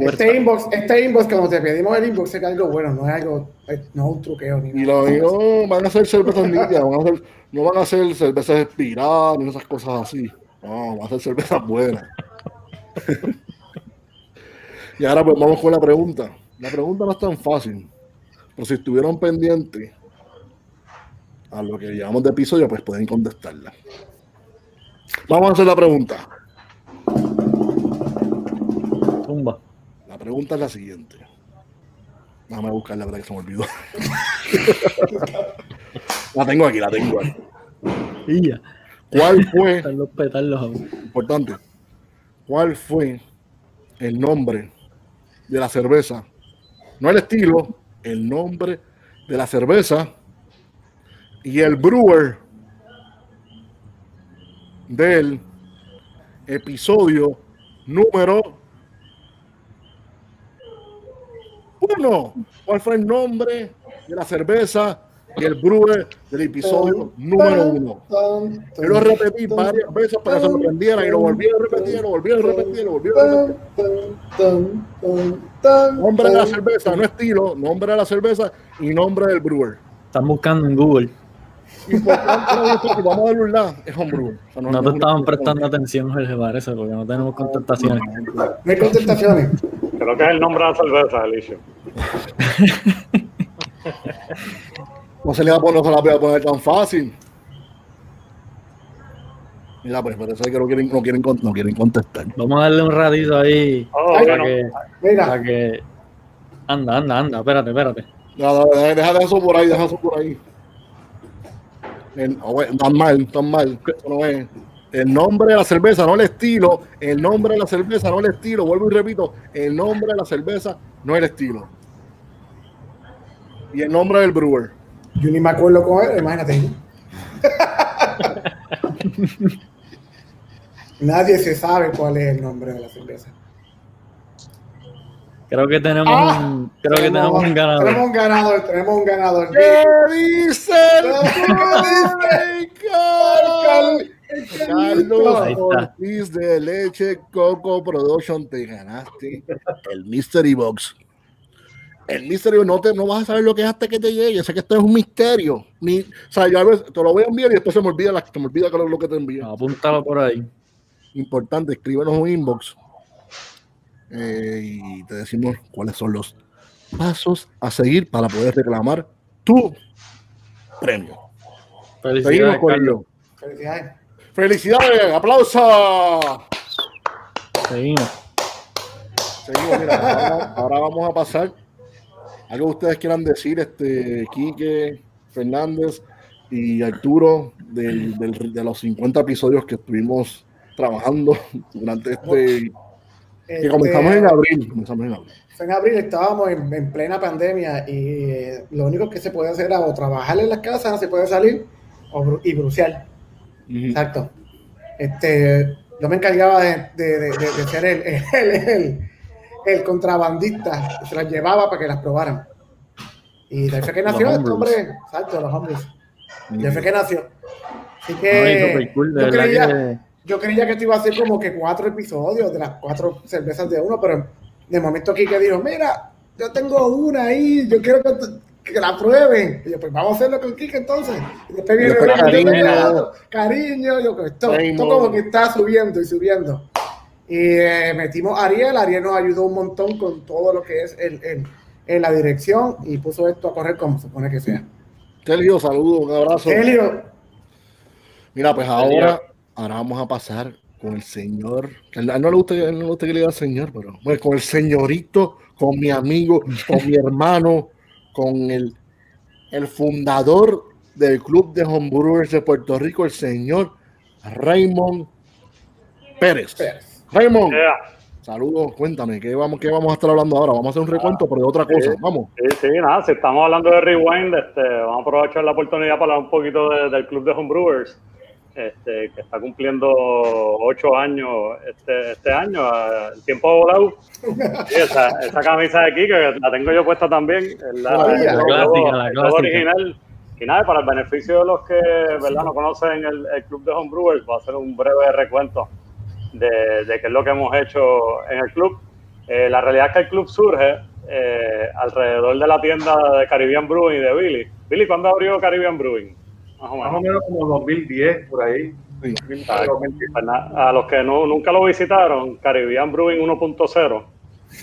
este inbox, este inbox, cuando te pedimos el inbox, es algo bueno, no es algo, no es un truqueo ni Y nada. lo digo, van a hacer cervezas nítidas, van a hacer- no van a hacer cervezas expiradas ni esas cosas así. No, van a hacer cervezas buenas. y ahora pues vamos con la pregunta. La pregunta no es tan fácil. Pero si estuvieron pendientes a lo que llevamos de episodio, pues pueden contestarla. Vamos a hacer la pregunta. La pregunta es la siguiente. Déjame buscar la verdad que se me olvidó. la tengo aquí, la tengo aquí. Y ya. ¿Cuál fue, importante, cuál fue el nombre de la cerveza? No el estilo, el nombre de la cerveza y el brewer del episodio número uno. ¿Cuál fue el nombre de la cerveza y el brewer del episodio número uno? Yo lo repetí varias veces para que se lo aprendieran y lo volví a repetir, lo volví a repetir, lo volví a repetir. Nombre de la cerveza, no estilo, nombre de la cerveza y nombre del brewer. Están buscando en Google. Vamos a darle un lado, es homebrewer. O sea, No no te es estaban prestando atención, Jorge, parece, porque no tenemos contestaciones. No hay contestaciones. Creo que es el nombre de la cerveza, Alicia. No se le va a poner, no se la voy a poner tan fácil. Mira, pues parece que no quieren, no quieren, no quieren contestar. Vamos a darle un ratito ahí. Oh, para bueno. que, Mira, para que. Anda, anda, anda, espérate, espérate. Nada, deja, deja eso por ahí, deja eso por ahí. Oh, tan mal, tan mal. Eso no es. El nombre de la cerveza, no el estilo. El nombre de la cerveza, no el estilo. Vuelvo y repito, el nombre de la cerveza, no el estilo. Y el nombre del brewer. yo ni me acuerdo con él, imagínate. Nadie se sabe cuál es el nombre de la cerveza. Creo que tenemos Ah, un, creo que tenemos un ganador. Tenemos un ganador, tenemos un ganador. ¿Qué dice el Carlos. Ortiz de Leche Coco Production, te ganaste el Mystery Box. El Mystery Box no, te, no vas a saber lo que es hasta que te llegue. Sé que esto es un misterio. Ni, o sea, yo a veces te lo voy a enviar y después se me olvida, la, se me olvida lo que te envío. Apúntalo por ahí. Importante, escríbenos un inbox eh, y te decimos cuáles son los pasos a seguir para poder reclamar tu premio. Seguimos Felicidades, con Carlos. Felicidades. ¡Felicidades! ¡Aplausos! Seguimos. Seguimos, mira, ahora, ahora vamos a pasar. Algo que ustedes quieran decir, este, Quique, Fernández y Arturo, del- del- de los 50 episodios que estuvimos trabajando durante este. Que Este, comenzamos en abril. Comenzamos en abril. En abril estábamos en, en plena pandemia y eh, lo único que se puede hacer era o trabajar en las casas, no se puede salir, o y Exacto. Este, yo me encargaba de, de- de- ser el, el, el- el contrabandista, se las llevaba para que las probaran. Y de ahí fue que nació este hombre, exacto, los hombres. De ahí fue que nació. Así que cool, yo, creía, que- yo creía que esto iba a ser como que cuatro episodios de las cuatro cervezas de uno, pero de momento Kike dijo, mira, yo tengo una ahí, yo quiero que, que la prueben. Y yo, pues vamos a hacerlo con Kike entonces. Y después viene cariño. cariño, yo, pues, esto, esto Raymond. como que está subiendo y subiendo. Y eh, metimos a Ariel, Ariel nos ayudó un montón con todo lo que es el, el- en la dirección y puso esto a correr como se supone que sea. Sergio, saludos, un abrazo. Mira, pues ahora, ahora vamos a pasar con el señor. A él no le gusta, él no le gusta que le diga señor, pero bueno, con el señorito, con mi amigo, con mi hermano, con el, el fundador del Club de Homebrewers de Puerto Rico, el señor Raymond Pérez. Pérez. Raymond, Yeah. saludos, cuéntame, ¿qué vamos, ¿qué vamos a estar hablando ahora? Vamos a hacer un recuento, pero de otra cosa. sí. Vamos. Sí, sí, nada, si estamos hablando de Rewind, este, vamos a aprovechar la oportunidad para hablar un poquito de- del Club de Homebrewers, este, que está cumpliendo ocho años este, este año, el tiempo ha volado. Sí, esa, esa camisa de aquí, que la tengo yo puesta también, es la, el La logo- clásica, la el logo clásica. original. Y nada, para el beneficio de los que ¿verdad? no conocen el, el Club de Homebrewers, voy a hacer un breve recuento de, de qué es lo que hemos hecho en el club. Eh, la realidad es que el club surge eh, alrededor de la tienda de Caribbean Brewing y de Billy. Billy, ¿cuándo abrió Caribbean Brewing? Más o Más o menos. como 2010, por ahí. Sí. A los que no, nunca lo visitaron, Caribbean Brewing 1.0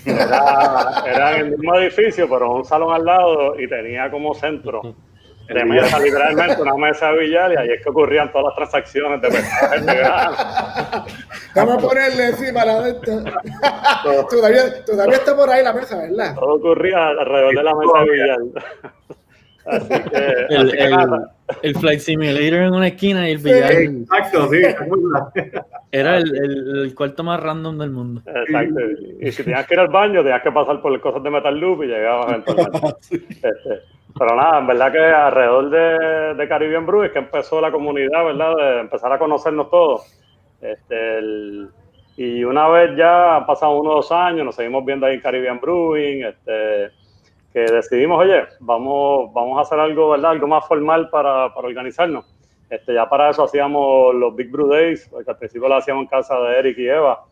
era, era en el mismo edificio, pero un salón al lado y tenía como centro de mesa, literalmente una mesa de billar y ahí es que ocurrían todas las transacciones de personajes de grano. Vamos a ponerle encima la de esto. todavía, todavía está por ahí la mesa, ¿verdad? Todo ocurría alrededor de la mesa de billar. Así que, El, así que el, nada, el Flight Simulator en una esquina y el Sí. billar Exacto, sí. ¿te acuerdas? era el, el, el cuarto más random del mundo. exacto. Y si tenías que ir al baño, tenías que pasar por cosas de Metal Loop y llegabas eventualmente. Este, pero nada, en verdad que alrededor de, de Caribbean Brew es que empezó la comunidad, ¿verdad? De empezar a conocernos todos. Este, el- y una vez ya han pasado unos dos años, nos seguimos viendo ahí en Caribbean Brewing, este, que decidimos, oye, vamos, vamos a hacer algo, ¿verdad? Algo más formal para, para organizarnos. Este, ya para eso hacíamos los Big Brew Days, porque al principio lo hacíamos en casa de Eric y Eva,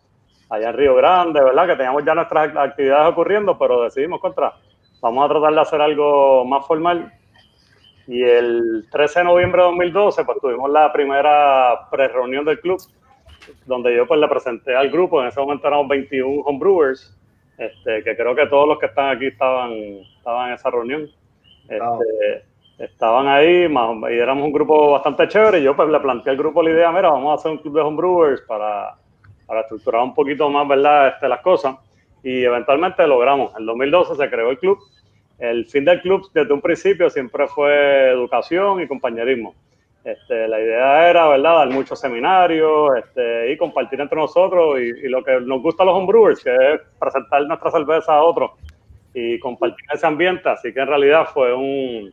allá en Río Grande, ¿verdad? Que teníamos ya nuestras actividades ocurriendo, pero decidimos contra, vamos a tratar de hacer algo más formal. Y el 13 de noviembre de 2012, pues tuvimos la primera pre-reunión del club, donde yo pues le presenté al grupo, en ese momento éramos 21 homebrewers, este, que creo que todos los que están aquí estaban, estaban en esa reunión. Este, Estaban ahí más, y éramos un grupo bastante chévere y yo pues le planteé al grupo la idea, mira, vamos a hacer un club de homebrewers para, para estructurar un poquito más, ¿verdad?, este, las cosas. Y eventualmente logramos. En 2012 se creó el club. El fin del club desde un principio siempre fue educación y compañerismo. Este, la idea era, ¿verdad?, dar muchos seminarios este, y compartir entre nosotros y, y lo que nos gusta a los homebrewers, que es presentar nuestra cerveza a otros y compartir ese ambiente. Así que en realidad fue un,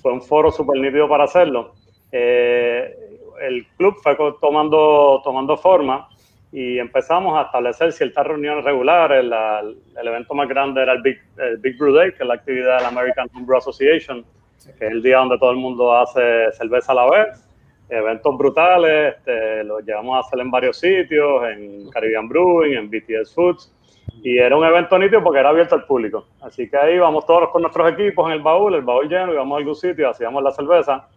fue un foro súper nítido para hacerlo. Eh, el club fue tomando, tomando forma y empezamos a establecer ciertas reuniones regulares. el evento más grande era el Big, el Big Brew Day, que es la actividad de la American Brew Association, que es el día donde todo el mundo hace cerveza a la vez. Eventos brutales, este, los llevamos a hacer en varios sitios, en Caribbean Brewing, en BTS Foods, y era un evento nítido porque era abierto al público. Así que ahí íbamos todos con nuestros equipos en el baúl, el baúl lleno, íbamos a algún sitio, hacíamos la cerveza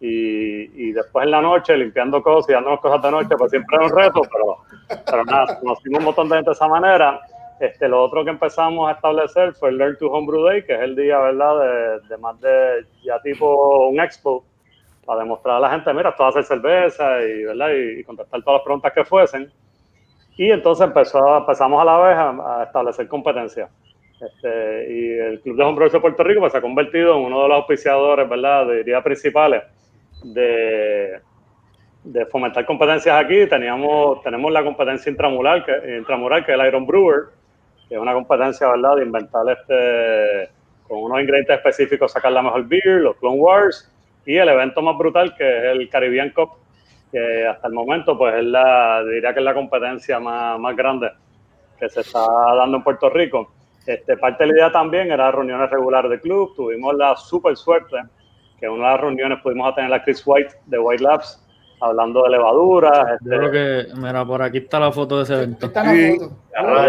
y, después en la noche limpiando cosas y dándonos cosas de noche, pues siempre era un reto, pero, pero nada, conocimos un montón de gente de esa manera. Este, lo otro que empezamos a establecer fue el Learn to Homebrew Day, que es el día, ¿verdad?, de, más de ya tipo un expo, para demostrar a la gente, mira, esto hacer cerveza y, ¿verdad? y, contestar todas las preguntas que fuesen. Y entonces empezó, empezamos a la vez a, establecer competencia. Este, y el Club de Homebrew de Puerto Rico pues, se ha convertido en uno de los auspiciadores, ¿verdad?, diría principales de, de fomentar competencias aquí. Teníamos, tenemos la competencia intramural, que, intramural, que es el Iron Brewer, que es una competencia, ¿verdad?, de inventar este, con unos ingredientes específicos, sacar la mejor beer, los Clone Wars, y el evento más brutal, que es el Caribbean Cup, que hasta el momento, pues es la, diría que es la competencia más, más grande que se está dando en Puerto Rico. Este, parte de la idea también era reuniones regulares de club. Tuvimos la super suerte que en una de las reuniones pudimos tener a Chris White de White Labs hablando de levaduras. Este... Creo que, mira, por aquí está la foto de ese evento. Está la foto.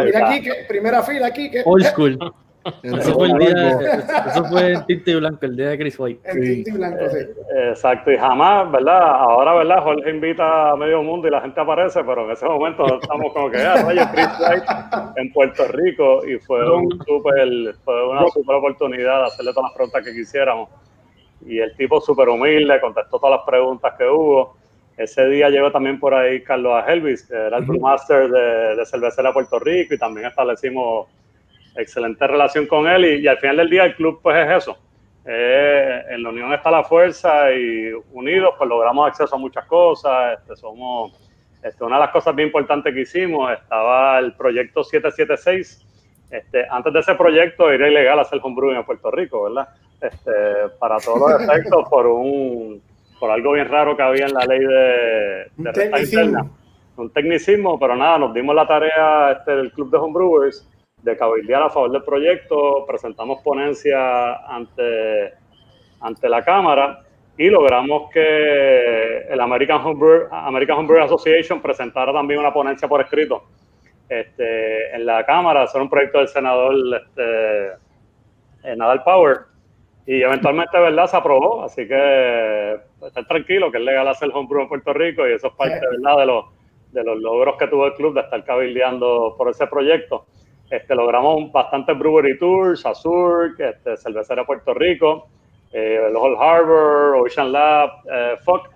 mira aquí, que, primera fila aquí. Que... Old school. Eso fue, el día, eso fue y blanco, el día de Chris White. Tinta y blanco, sí. Exacto, y jamás, ¿verdad? Ahora, ¿verdad? Jorge invita a medio mundo y la gente aparece, pero en ese momento estamos como que, ah, oye, Chris White en Puerto Rico y fue, un super, fue una super oportunidad de hacerle todas las preguntas que quisiéramos y el tipo súper humilde, contestó todas las preguntas que hubo. Ese día llegó también por ahí Carlos Helvis, que era el brewmaster de, de Cervecera Puerto Rico, y también establecimos excelente relación con él. Y, al final del día, el club, pues es eso. Eh, en la unión está la fuerza y unidos, pues logramos acceso a muchas cosas. Este, somos, este, una de las cosas bien importantes que hicimos estaba el proyecto 776. Este, antes de ese proyecto era ilegal hacer homebrewing en Puerto Rico, ¿verdad? este, para todos los efectos por un por algo bien raro que había en la ley de, de un tecnicismo. Un tecnicismo, pero nada, nos dimos la tarea este, del Club de Homebrewers de cabildear a favor del proyecto, presentamos ponencia ante, ante la Cámara y logramos que el American Homebrew, American Homebrew Association presentara también una ponencia por escrito este, en la Cámara. Eso era un proyecto del senador este, eh, Nadal Power y eventualmente, ¿verdad? Se aprobó, así que pues, estar tranquilo que es legal hacer homebrew en Puerto Rico y eso es parte, ¿verdad? De los, de los logros que tuvo el club de estar cabildeando por ese proyecto. Este, logramos bastantes brewery tours, Azur, este, Cervecera Puerto Rico, eh, el Old Harbor, Ocean Lab, eh, FOC,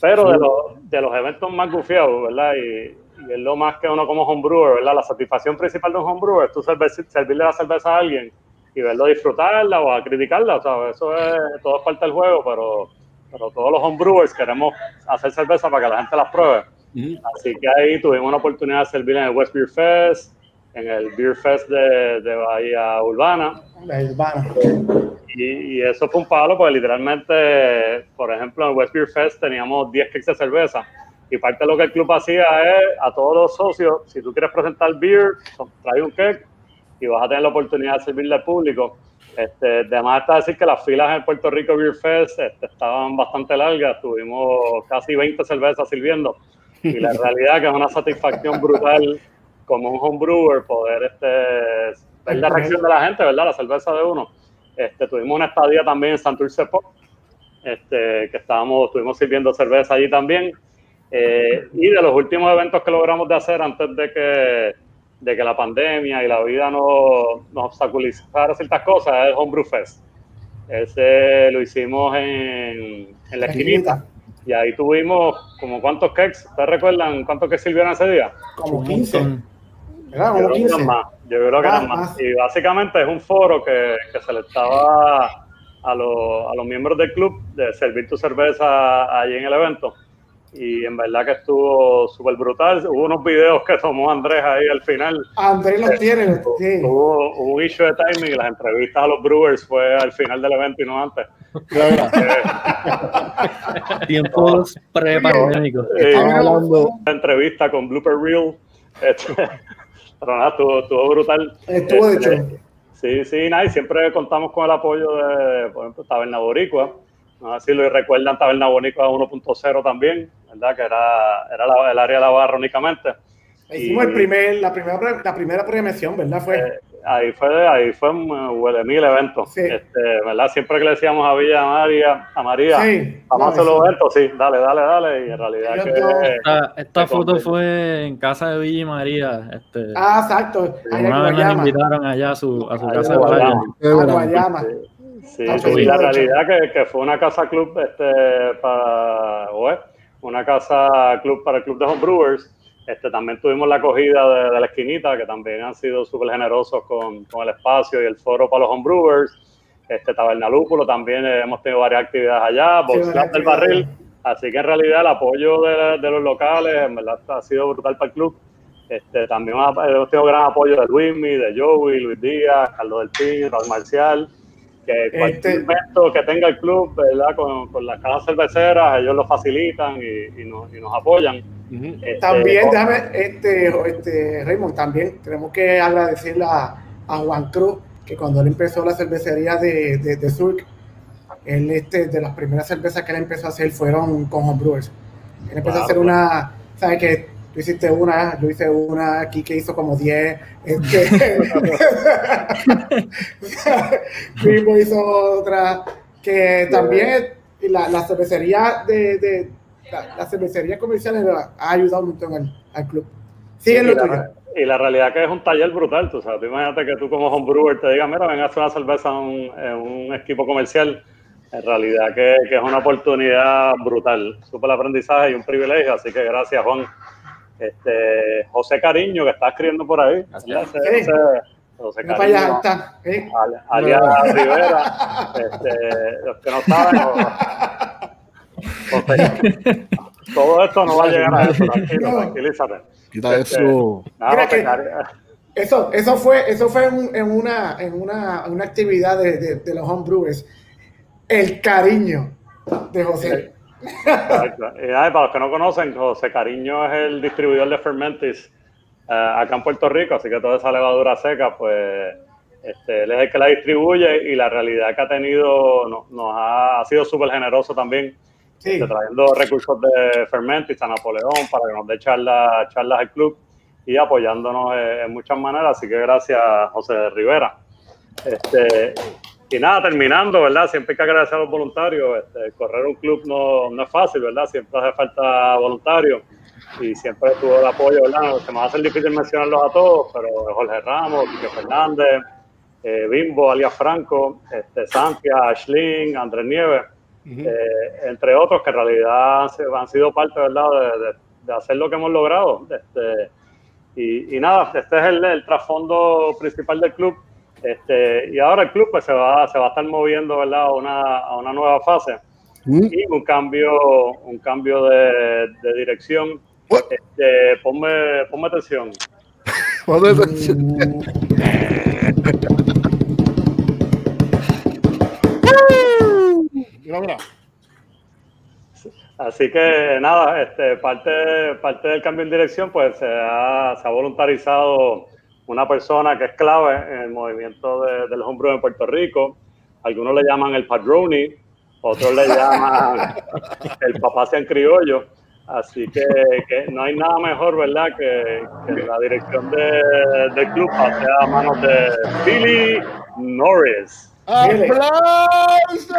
pero de, los, de los eventos más gufiados, ¿verdad? Y, y, es lo más que uno como homebrewer, ¿verdad? La satisfacción principal de un homebrewer es tú servirle la cerveza a alguien y verlo disfrutarla o a criticarla. O sea, eso es, todo es parte del juego, pero, pero todos los homebrewers queremos hacer cerveza para que la gente las pruebe. Así que ahí tuvimos una oportunidad de servir en el West Beer Fest, en el Beer Fest de, de Bahía Urbana. Urbana. Y, y, eso fue un palo, porque literalmente, por ejemplo, en el West Beer Fest teníamos 10 kits de cerveza. Y parte de lo que el club hacía es a todos los socios, si tú quieres presentar beer, trae un cake y vas a tener la oportunidad de servirle al público. Este, además está decir que las filas en Puerto Rico Beer Fest este, estaban bastante largas, tuvimos casi 20 cervezas sirviendo y la realidad que es una satisfacción brutal como un homebrewer poder este, ver la reacción de la gente, ¿verdad? La cerveza de uno. Este, tuvimos una estadía también en Santurce Pop, este, que estábamos, estuvimos sirviendo cerveza allí también. Eh, y de los últimos eventos que logramos de hacer antes de que de que la pandemia y la vida no, nos obstaculizara ciertas cosas es el Homebrew Fest. Ese lo hicimos en, en la esquinita. Y ahí tuvimos como cuántos cakes, ¿ustedes recuerdan cuántos que sirvieron ese día? Como 15. ¿Verdad? Como 15. Más. Yo creo que eran más. Y básicamente es un foro que, que se le estaba a, los, a los miembros del club de servir tu cerveza allí en el evento y en verdad que estuvo súper brutal. Hubo unos videos que tomó Andrés ahí al final. Andrés los tiene, sí. Hubo, un issue de timing y las entrevistas a los Brewers fue al final del evento y no antes. Tiempos pre-pandémicos. Eh, hablando. una entrevista con Blooper Reel. Este, pero nada, estuvo, estuvo brutal. Estuvo de Este, hecho. Sí, sí, nada, y siempre contamos con el apoyo de, por ejemplo, Taberna Boricua. No sé si lo recuerdan, Taberna Boricua 1.0 también, ¿verdad? Que era, era la- el área de la barra únicamente. Hicimos y- el primer, la, primera, la primera premiación, ¿verdad? Fue. Eh, ahí fue, ahí fue un eh, huele mil eventos. Sí. Este, ¿verdad? Siempre que le decíamos a Villa María, a María, sí. vamos a hacer los eventos, sí, dale, dale, dale. Y en realidad que Esta, esta foto confirmo. fue en casa de Villa y María. Este, Ah, exacto. Allá una vez nos Guayama. invitaron allá a su, a su casa de playa. Guayama. Eh, A mira, Guayama. Sí, Sí, sí, la realidad que, que fue una casa club este, para, una casa club para el club de homebrewers. Este, también tuvimos la acogida de, de la esquinita, que también han sido súper generosos con, con el espacio y el foro para los homebrewers. Este, Taberna Lúpulo también eh, hemos tenido varias actividades allá, Sí, Box Lab del. Barril. Así que en realidad el apoyo de, de los locales en verdad ha sido brutal para el club. Este, también hemos tenido gran apoyo de Luismi, de Joey, Luis Díaz, Carlos del Pin, Raúl Marcial. Que cualquier Este- evento que tenga el club, ¿verdad? Con, con las cajas cerveceras, ellos lo facilitan y, y nos, y nos apoyan. Ujú. Este, También, déjame, este, este, Raymond, también tenemos que agradecerle a, a Juan Cruz, que cuando él empezó la cervecería de, de, de él, este, de las primeras cervezas que él empezó a hacer fueron con homebrewers. Él empezó Claro, a hacer una, ¿sabes que Tú hiciste una, yo hice una, aquí que hizo como 10. Este, Primo hizo otra, que también la, la cervecería de, de la, la cervecería comercial ha ayudado un montón al, al club. Sigue y, lo la, tuyo. y la realidad que es un taller brutal, tú sabes, tú imagínate que tú como homebrewer te digas, mira, ven a hacer una cerveza en un, en un equipo comercial, en realidad que, que es una oportunidad brutal, súper aprendizaje y un privilegio, así que gracias Juan. Este, José Cariño, que está escribiendo por ahí. Ese- José allá, Cariño, está. ¿eh? Alias Rivera, este, los que no saben, o- José- todo esto no va a llegar a eso, tranquilo, No. tranquilízate. Quita Este, eso. Nada, José Eso, eso fue, eso fue en, en una, en una, en una actividad de, de, de los homebrewers. El cariño de José. Y nada, para los que no conocen, José Cariño es el distribuidor de Fermentis eh, acá en Puerto Rico, así que toda esa levadura seca, pues este, él es el que la distribuye y la realidad que ha tenido no- nos ha, ha sido súper generoso también, Sí. este, trayendo recursos de Fermentis a Napoleón para que nos dé charlas, charlas al club y apoyándonos eh, en muchas maneras, así que gracias José Rivera. Este, y nada, terminando, ¿verdad? Siempre hay que agradecer a los voluntarios. Este, correr un club no, no es fácil, ¿verdad? Siempre hace falta voluntarios y siempre tuvo el apoyo, ¿verdad? Se me va a hacer difícil mencionarlos a todos, pero Jorge Ramos, Quique Fernández, eh, Bimbo, alias Franco, este, Santia, Andrés Nieves, eh, entre otros que en realidad han, sido- han sido parte, ¿verdad? De, de- de hacer lo que hemos logrado. Este, y, y nada, este es el, el trasfondo principal del club. Este, y ahora el club pues, se, va, se va a estar moviendo ¿verdad? A, una, a una nueva fase Mm. y un cambio, un cambio de, de dirección. Este, ponme, ponme atención. Ponme atención. Mira. Así que nada, este, parte, parte del cambio en dirección, pues se ha, se ha voluntarizado una persona que es clave en el movimiento de, del homebrew en Puerto Rico. Algunos le llaman el padroni, otros le llaman el papá sean criollo. Así que, que no hay nada mejor, ¿verdad?, que, que la dirección de, del club pase a manos de Billy Norris. ¡Aplausos!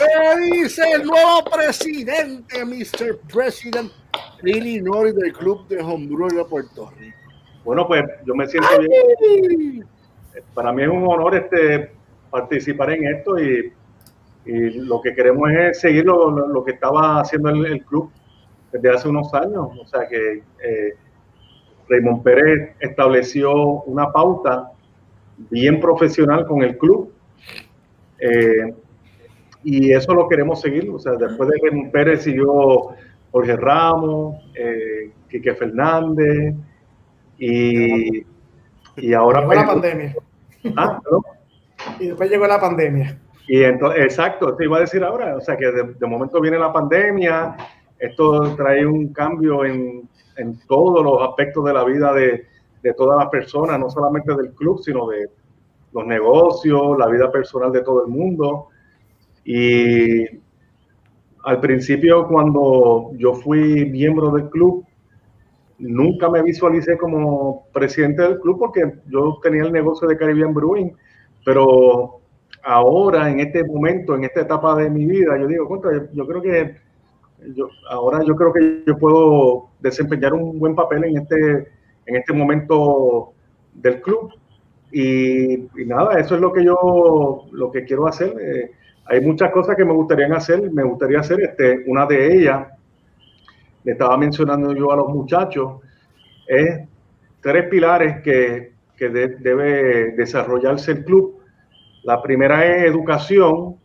¿Qué dice el nuevo presidente, Mr. President, Billy Norris del Club de Homebrew de Puerto Rico? Bueno, pues yo me siento bien. Para mí es un honor este, participar en esto y, y lo que queremos es seguir lo, lo- lo que estaba haciendo el, el club desde hace unos años. O sea que eh, Raymond Pérez estableció una pauta bien profesional con el club. Eh, y eso lo queremos seguir. O sea, después de Raymond Pérez siguió Jorge Ramos, eh, Quique Fernández y, y ahora Llegó la pandemia. Ah, Y después llegó la pandemia. Y entonces, exacto, te iba a decir ahora, o sea que de, momento viene la pandemia, esto trae un cambio en, en todos los aspectos de la vida de, de todas las personas, no solamente del club, sino de los negocios, la vida personal de todo el mundo. Y al principio, cuando yo fui miembro del club, nunca me visualicé como presidente del club porque yo tenía el negocio de Caribbean Brewing, pero ahora, en este momento, en esta etapa de mi vida, yo digo, contra, yo creo que yo, ahora yo creo que yo puedo desempeñar un buen papel en este, en este momento del club. Y, nada, eso es lo que yo lo que quiero hacer. Eh, hay muchas cosas que me gustaría hacer. Me gustaría hacer este, una de ellas, le estaba mencionando yo a los muchachos, es tres pilares que, que debe desarrollarse el club. La primera es educación,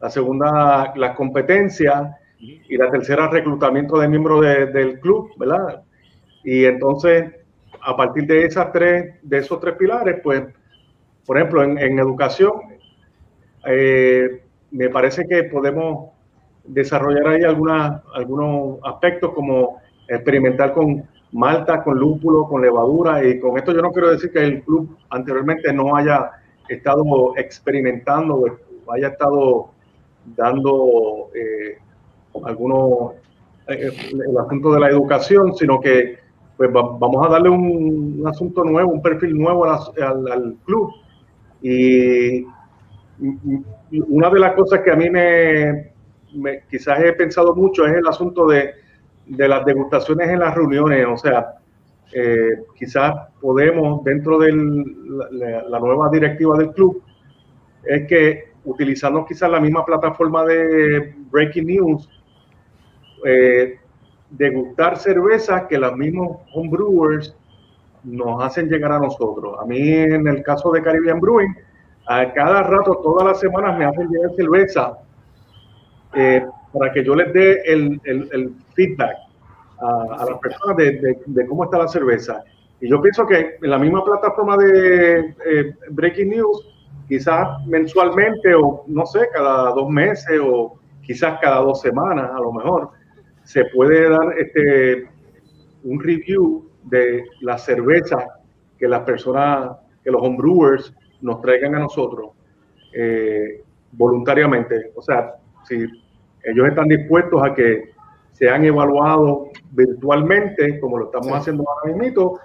la segunda las competencias y la tercera reclutamiento de miembros del club, ¿verdad? Y entonces, a partir de esas tres, de esos tres pilares, pues, por ejemplo, en, educación, eh, me parece que podemos desarrollar ahí algunas, algunos aspectos como experimentar con malta, con lúpulo, con levadura. Y con esto yo no quiero decir que el club anteriormente no haya estado experimentando o haya estado dando eh, algunos eh, el asunto de la educación, sino que pues vamos a darle un, asunto nuevo, un perfil nuevo al, club. Y una de las cosas que a mí me, quizás he pensado mucho es el asunto de, las degustaciones en las reuniones. O sea, eh, quizás podemos, dentro de la, nueva directiva del club, es que utilizando quizás la misma plataforma de Breaking News, eh, degustar cervezas que los mismos homebrewers nos hacen llegar a nosotros. A mí, en el caso de Caribbean Brewing, a cada rato, todas las semanas me hacen llegar cerveza eh, para que yo les dé el, el, feedback a, las personas de, de, cómo está la cerveza. Y yo pienso que en la misma plataforma de eh, Breaking News, quizás mensualmente o no sé, cada dos meses o quizás cada dos semanas a lo mejor, se puede dar este, un review de la cerveza que las personas, que los homebrewers nos traigan a nosotros eh, voluntariamente. O sea, si ellos están dispuestos a que sean evaluados virtualmente, como lo estamos haciendo ahora mismo,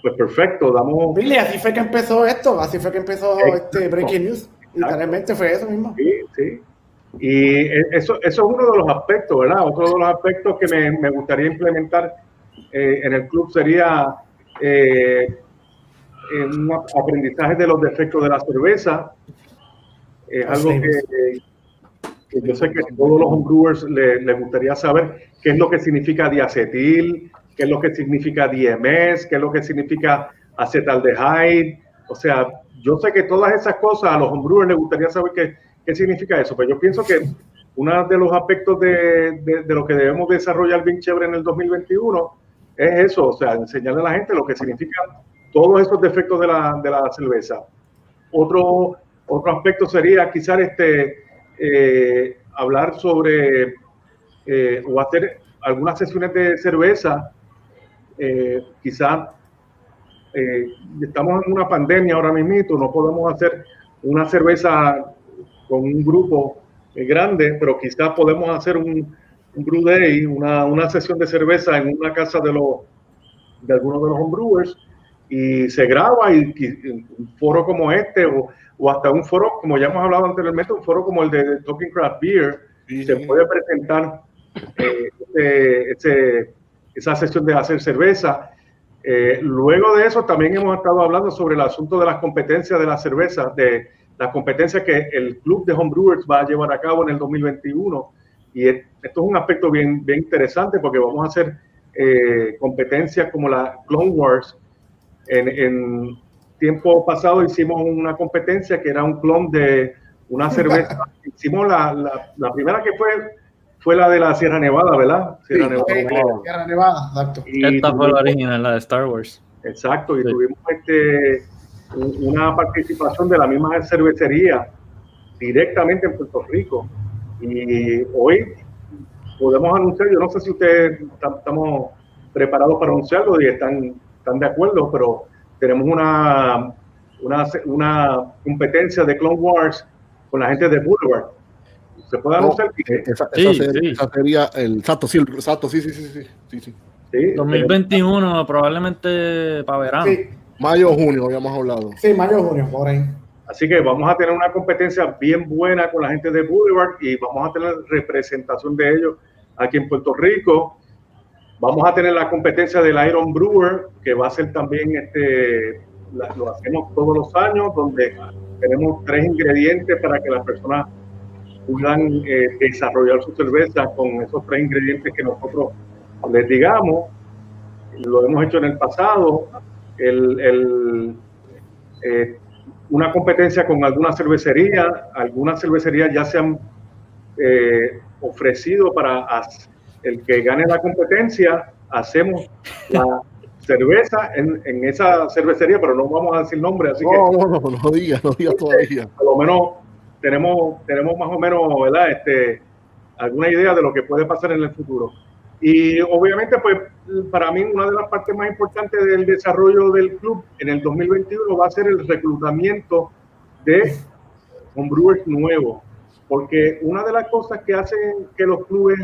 pues perfecto, damos... Billy, así fue que empezó esto, así fue que empezó este Breaking News. Literalmente fue eso mismo. Sí, sí. Y eso, eso es uno de los aspectos, ¿verdad? Otro de los aspectos que me, me gustaría implementar eh, en el club sería eh, un aprendizaje de los defectos de la cerveza. Es algo que, que, yo sé que a todos los homebrewers les, les gustaría saber qué es lo que significa diacetil, qué es lo que significa DMS, qué es lo que significa acetaldehyde. O sea, yo sé que todas esas cosas a los homebrewers les gustaría saber que ¿Qué significa eso? Pues yo pienso que uno de los aspectos de, de, lo que debemos desarrollar bien chévere en el 2021 es eso, o sea, enseñarle a la gente lo que significan todos esos defectos de la, de la cerveza. Otro, otro aspecto sería quizás este, eh, hablar sobre eh, o hacer algunas sesiones de cerveza, eh, quizás estamos en una pandemia ahora mismo, no podemos hacer una cerveza con un grupo eh, grande, pero quizás podemos hacer un, un brew day, una, una, sesión de cerveza en una casa de, los de algunos de los homebrewers y se graba y, un foro como este o, o, hasta un foro, como ya hemos hablado anteriormente, un foro como el de, Talking Craft Beer, se puede presentar eh, este, este, esa sesión de hacer cerveza. Eh, luego de eso también hemos estado hablando sobre el asunto de las competencias de la cerveza, de la competencia que el club de homebrewers va a llevar a cabo en el 2021. Y esto es un aspecto bien, bien interesante porque vamos a hacer eh, competencias como la Clone Wars. En, tiempo pasado hicimos una competencia que era un clon de una cerveza. hicimos la, la, primera que fue fue la de la Sierra Nevada, ¿verdad? Sierra Nevada. Sierra Nevada, exacto. Esta fue la original, la de Star Wars. Exacto, y tuvimos este una participación de la misma cervecería directamente en Puerto Rico. Y hoy podemos anunciar, yo no sé si ustedes estamos preparados para anunciarlo y están, están de acuerdo, pero tenemos una, una, una competencia de Clone Wars con la gente de Boulevard. ¿Se puede anunciar? Eh, esa, esa, sería, esa, sería, el exacto, sí, el, exacto, sí, sí, sí, sí, sí, sí. sí 2021, probablemente para verano. Sí. Mayo o junio, habíamos hablado. Sí, mayo o junio, por ahí. Así que vamos a tener una competencia bien buena con la gente de Boulevard y vamos a tener representación de ellos aquí en Puerto Rico. Vamos a tener la competencia del Iron Brewer, que va a ser también, este, lo hacemos todos los años, donde tenemos tres ingredientes para que las personas puedan eh, desarrollar su cerveza con esos tres ingredientes que nosotros les digamos. Lo hemos hecho en el pasado. El, el, eh, una competencia con alguna cervecería, algunas cervecerías ya se han eh, ofrecido para el que gane la competencia, hacemos la cerveza en, en, esa cervecería, pero no vamos a decir nombre, así no, que... No, no, no, no digas, no digas todavía. Por lo menos tenemos, tenemos más o menos, ¿verdad? Este, alguna idea de lo que puede pasar en el futuro. Y obviamente, pues, para mí una de las partes más importantes del desarrollo del club en el 2021 va a ser el reclutamiento de homebrewers nuevos, porque una de las cosas que hacen que los clubes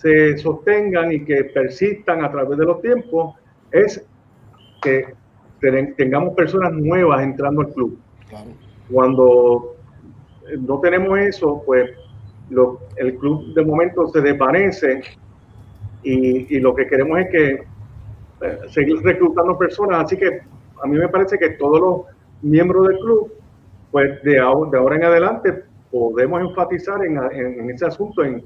se sostengan y que persistan a través de los tiempos es que tengamos personas nuevas entrando al club. Cuando no tenemos eso, pues lo, el club de momento se desvanece y, y, lo que queremos es que eh, seguir reclutando personas. Así que a mí me parece que todos los miembros del club, pues de, ahora, de ahora en adelante podemos enfatizar en, en, en ese asunto, en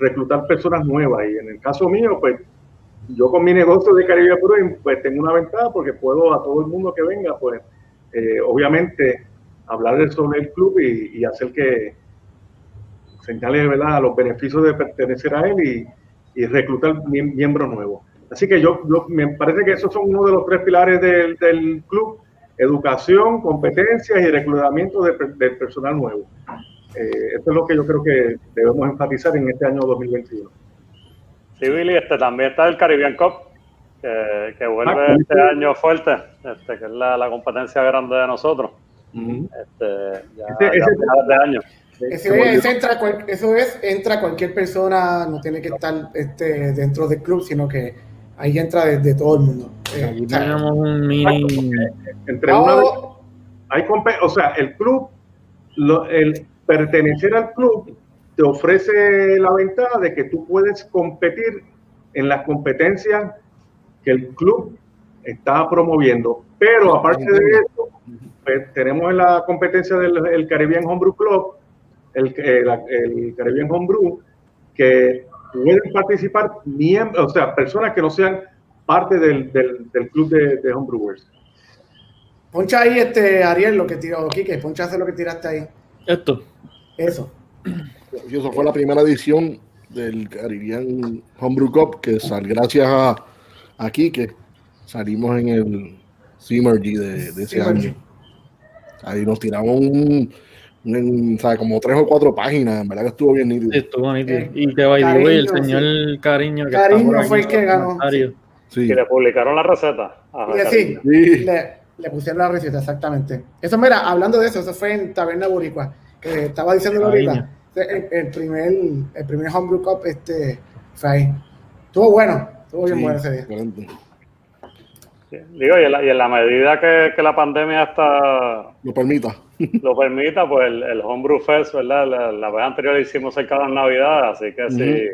reclutar personas nuevas. Y en el caso mío, pues yo con mi negocio de Caribe Brewing, pues tengo una ventaja porque puedo a todo el mundo que venga, pues eh, obviamente hablar sobre el club y, hacer que señale ¿verdad? los beneficios de pertenecer a él y, y reclutar miembros nuevos. Así que yo, me parece que esos son uno de los tres pilares del, del club, educación, competencias y reclutamiento de, de personal nuevo. Eh, esto es lo que yo creo que debemos enfatizar en este año 2021. Sí, Billy, este, también está el Caribbean Cup, que, que vuelve ah, este año fuerte, este, que es la, la, competencia grande de nosotros. Uh -huh. este, ya, ese, ya ese, de año. Ese, ese entra, eso es, entra cualquier persona, no tiene que estar este, dentro del club, sino que ahí entra de, de todo el mundo. Aquí tenemos un mini... Entre una, hay, o sea, el club, lo, el pertenecer al club te ofrece la ventaja de que tú puedes competir en las competencias que el club está promoviendo. Pero aparte de eso, pues, tenemos la competencia del el Caribbean Homebrew Club, el, el, el Caribbean Homebrew, que pueden participar miembros, o sea, personas que no sean parte del, del, del club de, de, homebrewers. Poncha ahí, este, Ariel, lo que tiró, Kike, poncha hace lo que tiraste ahí. Esto. Eso. Y eso fue la primera edición del Caribbean Homebrew Cup, que sal, gracias a, a Kike, salimos en el Symergy de, de, ese Symergy. año. Ahí nos tiramos un, un, o sea, como tres o cuatro páginas, en verdad que estuvo bien nítido. Estuvo nítido. Eh, y que way, el señor sí. Cariño. Que Cariño fue el que ganó. Sí. Que le publicaron la receta. Ajá, sí, sí. Le, le, pusieron la receta, exactamente. Eso, mira, hablando de eso, eso fue en Taberna Boricua, que estaba diciendo ahorita. El, el, primer, el primer Homebrew Cup este, fue ahí. Estuvo bueno, estuvo bien bueno ese día. Sí, digo, y en, la, y en la medida que, que, la pandemia está lo permita, lo permita, pues el, el Homebrew Fest, ¿verdad? La, la, vez anterior hicimos cerca de las Navidades, así que uh -huh. sí,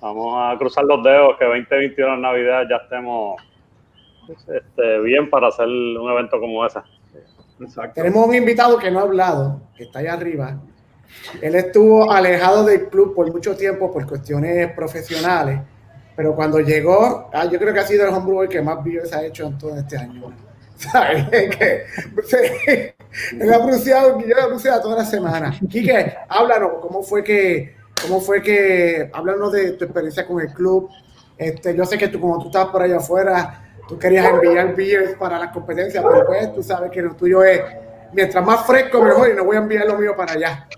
vamos a cruzar los dedos que 2021 en Navidad ya estemos este, bien para hacer un evento como ese. Exacto. Tenemos un invitado que no ha hablado, que está allá arriba. Él estuvo alejado del club por mucho tiempo por cuestiones profesionales pero cuando llegó, ah, yo creo que ha sido el homebrewer que más views ha hecho en todo este año. ¿Sabes? que, él ha yo he anunciado toda la semana. Quique, háblanos, ¿cómo fue que, cómo fue que, háblanos de tu experiencia con el club? Este, yo sé que tú, como tú estabas por allá afuera, tú querías enviar beers para las competencias, pero pues tú sabes que lo tuyo es, mientras más fresco, mejor, y no voy a enviar lo mío para allá.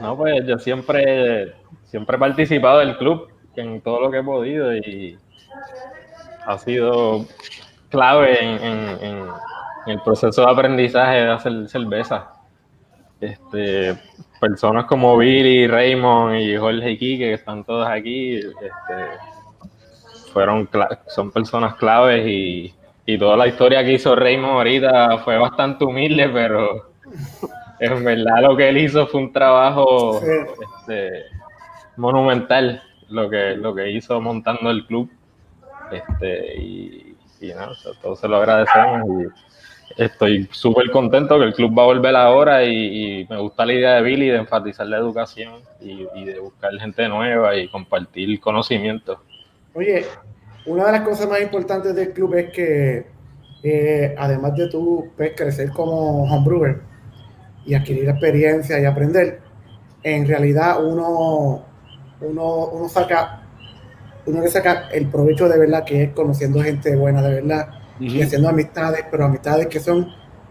No, pues yo siempre, siempre he participado del club en todo lo que he podido y ha sido clave en, el proceso de aprendizaje de hacer cerveza. Este, personas como Billy, Raymond y Jorge Kike, que están todos aquí, este, fueron son personas claves y, y, toda la historia que hizo Raymond ahorita fue bastante humilde, pero en verdad lo que él hizo fue un trabajo este, monumental, lo que, lo que hizo montando el club. Este, y, y nada, todos se lo agradecemos y estoy súper contento que el club va a volver ahora y, me gusta la idea de Billy de enfatizar la educación y, de buscar gente nueva y compartir conocimiento. Oye, una de las cosas más importantes del club es que eh, además de tú pues, crecer como homebrewer y adquirir experiencia y aprender, en realidad uno, uno, uno saca uno le saca el provecho de verdad que es conociendo gente buena de verdad y haciendo amistades, pero amistades que son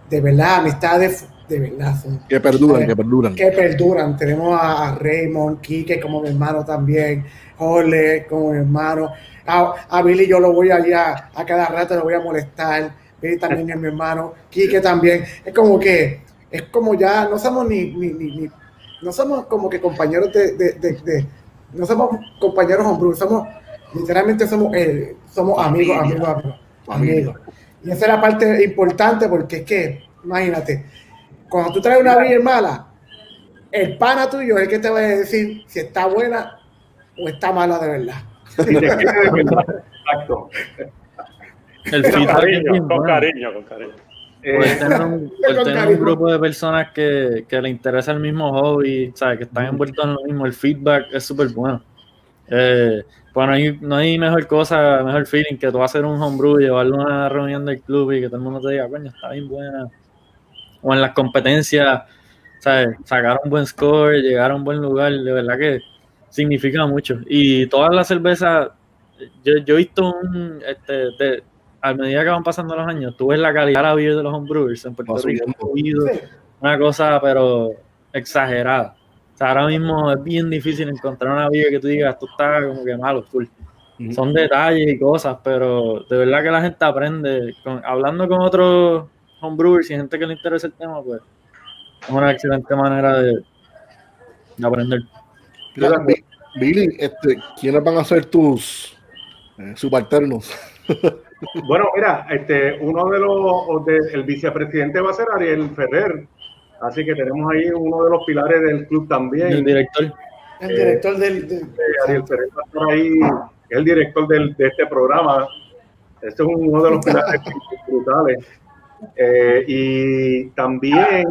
de verdad, amistades de verdad. que perduran, que perduran. Que perduran. Tenemos a Raymond, Kike como mi hermano también, Jorge como mi hermano. A, Billy yo lo voy allá, a cada rato lo voy a molestar. Billy también es mi hermano, Kike también. Es como que, es como ya, no somos ni, ni, ni, no somos como que compañeros de, de, de, no somos compañeros hombre, somos literalmente somos, eh, somos amigos, amigos, amigos, Y esa es la parte importante porque es que, imagínate, cuando tú traes una vida mala, el pana tuyo es el que te va a decir si está buena o está mala de verdad. Exacto. El con cariño, con cariño, con cariño. tener, un, tener un, grupo de personas que, que le interesa el mismo hobby, ¿sabes? que están envueltos en lo mismo, el feedback es súper bueno. Eh, bueno, hay, no hay mejor cosa, mejor feeling que tú vas a hacer un homebrew, llevarlo a una reunión del club y que todo el mundo te diga, coño, está bien buena. O en las competencias, ¿sabes? Sacar un buen score, llegar a un buen lugar, de verdad que significa mucho. Y todas las cervezas, yo, yo he visto un, este, de, a medida que van pasando los años, tú ves la calidad de la vida de los homebrewers en Puerto Rico, una cosa, pero exagerada ahora mismo es bien difícil encontrar una vida que tú digas, esto está como que malo, full. Son detalles y cosas, pero de verdad que la gente aprende. hablando con otros homebrewers y gente que le interesa el tema, pues es una excelente manera de, aprender. Billy, este, ¿quiénes van a ser tus eh, subalternos? bueno, mira, este, uno de los, el vicepresidente va a ser Ariel Ferrer, Así que tenemos ahí uno de los pilares del club también. El director. El director del. del... Ariel Pérez ahí, el director del, de este programa. Este es uno de los pilares brutales. Eh, y también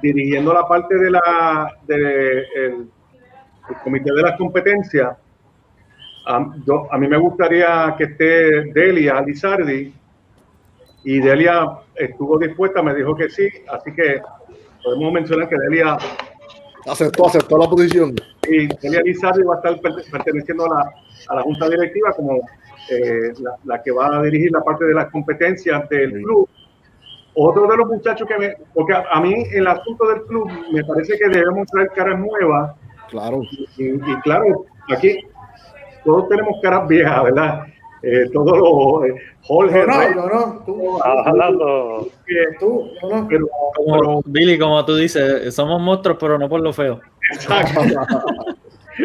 dirigiendo la parte de la de el, comité de las competencias, a, a, mí me gustaría que esté Delia Lizardi y Delia estuvo dispuesta, me dijo que sí, así que podemos mencionar que Delia aceptó, aceptó la posición. Y Delia Lizardi va a estar perteneciendo a la, a la junta directiva como eh, la, que va a dirigir la parte de las competencias del club. Otro de los muchachos que me, porque a, mí el asunto del club me parece que debemos traer caras nuevas. Claro. Y, y claro, aquí todos tenemos caras viejas, ¿verdad? eh, todo lo eh, Jorge. No, no, no, tú, hablando. Tú, no, pero, como, Billy, como tú dices, somos monstruos, pero no por lo feo. Exacto.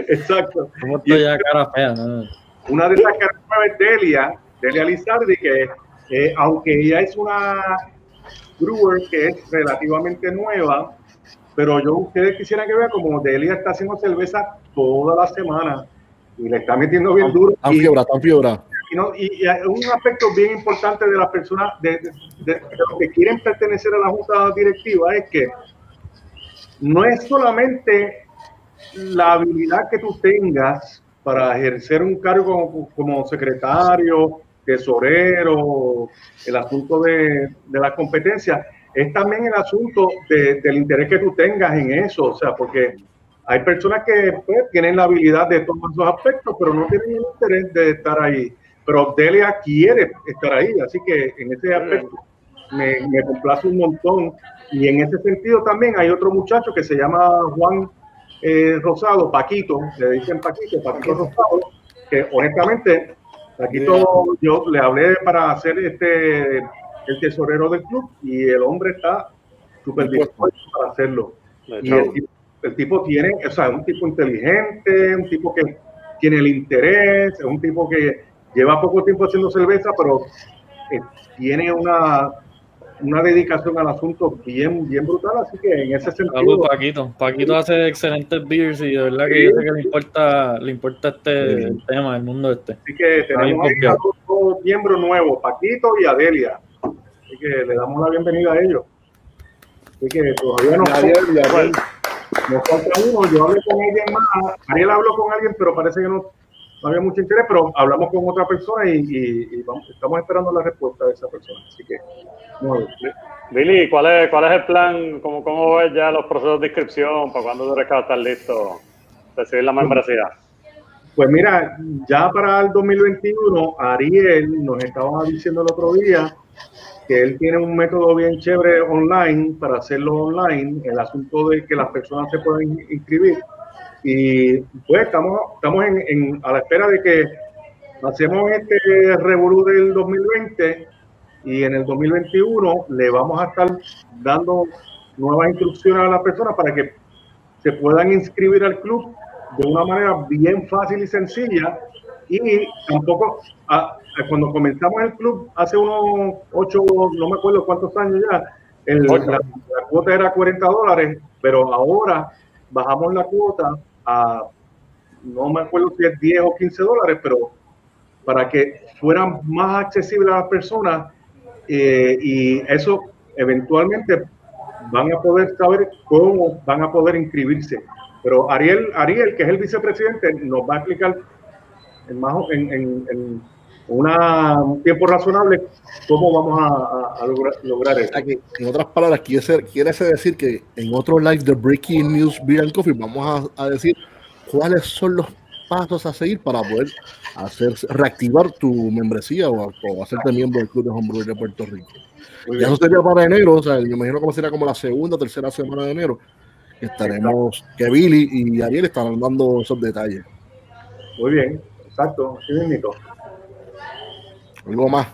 Exacto. Somos ya cara fea. ¿no? Una de esas caras es Delia, Delia Lizardi, que eh, aunque ella es una brewer que es relativamente nueva, pero yo ustedes quisieran que vean como Delia está haciendo cerveza toda la semana y le está metiendo bien duro. Tan fiebra, tan fiebra y, un aspecto bien importante de las personas, de, los que quieren pertenecer a la junta directiva, es que no es solamente la habilidad que tú tengas para ejercer un cargo como, secretario, tesorero, el asunto de, de la competencia, es también el asunto del interés que tú tengas en eso, o sea, porque hay personas que pues, tienen la habilidad de todos esos aspectos, pero no tienen el interés de estar ahí. Pero Delia quiere estar ahí, así que en ese aspecto me, me complace un montón. Y en ese sentido también hay otro muchacho que se llama Juan eh, Rosado, Paquito, le dicen Paquito, Paquito Rosado, que honestamente, Paquito, yo le hablé para hacer este el tesorero del club y el hombre está súper dispuesto para hacerlo. Y el tipo, tiene, o sea, es un tipo inteligente, un tipo que tiene el interés, es un tipo que lleva poco tiempo haciendo cerveza, pero eh, tiene una una dedicación al asunto bien, bien brutal, así que en ese sentido. Saludos, Paquito. Paquito hace excelentes beers y de verdad que yo sé que le importa, le importa este tema, el mundo este. Así que tenemos ahí a dos, miembros nuevos, Paquito y Adelia. Así que le damos la bienvenida a ellos. Así que todavía falta, nos falta uno. Yo hablé con alguien más. Ariel habló con alguien, pero parece que no no había mucho interés, pero hablamos con otra persona y, estamos esperando la respuesta de esa persona. Así que, Billy, ¿cuál es, ¿cuál es el plan? ¿Cómo, ¿Cómo ves ya los procesos de inscripción? ¿Para cuándo tú que estar listo recibir la membresía? Pues mira, ya para el 2021, Ariel nos estaba diciendo el otro día que él tiene un método bien chévere online para hacerlo online, el asunto de que las personas se pueden inscribir y pues estamos, estamos en, a la espera de que hacemos este revolú del 2020 y en el 2021 le vamos a estar dando nuevas instrucciones a las personas para que se puedan inscribir al club de una manera bien fácil y sencilla. Y tampoco cuando comenzamos el club hace unos ocho, no me acuerdo cuántos años ya, la, cuota era 40 dólares, pero ahora bajamos la cuota a, no me acuerdo si es 10 o 15 dólares, pero para que fueran más accesibles a las personas eh, y eso eventualmente van a poder saber cómo van a poder inscribirse. Pero Ariel, Ariel que es el vicepresidente, nos va a explicar en, más, en, en, una, un tiempo razonable cómo vamos a, lograr, lograr, eso. en otras palabras, quiere, quiere decir que en otro live de Breaking News Beer and Coffee vamos a, decir cuáles son los pasos a seguir para poder hacer reactivar tu membresía o, hacerte miembro del Club de Homebrew de Puerto Rico. Y eso sería para enero, o sea, yo me imagino que sería como la segunda o tercera semana de enero. Estaremos, que Billy y Ariel estarán dando esos detalles. Muy bien, exacto, mismo. Algo más.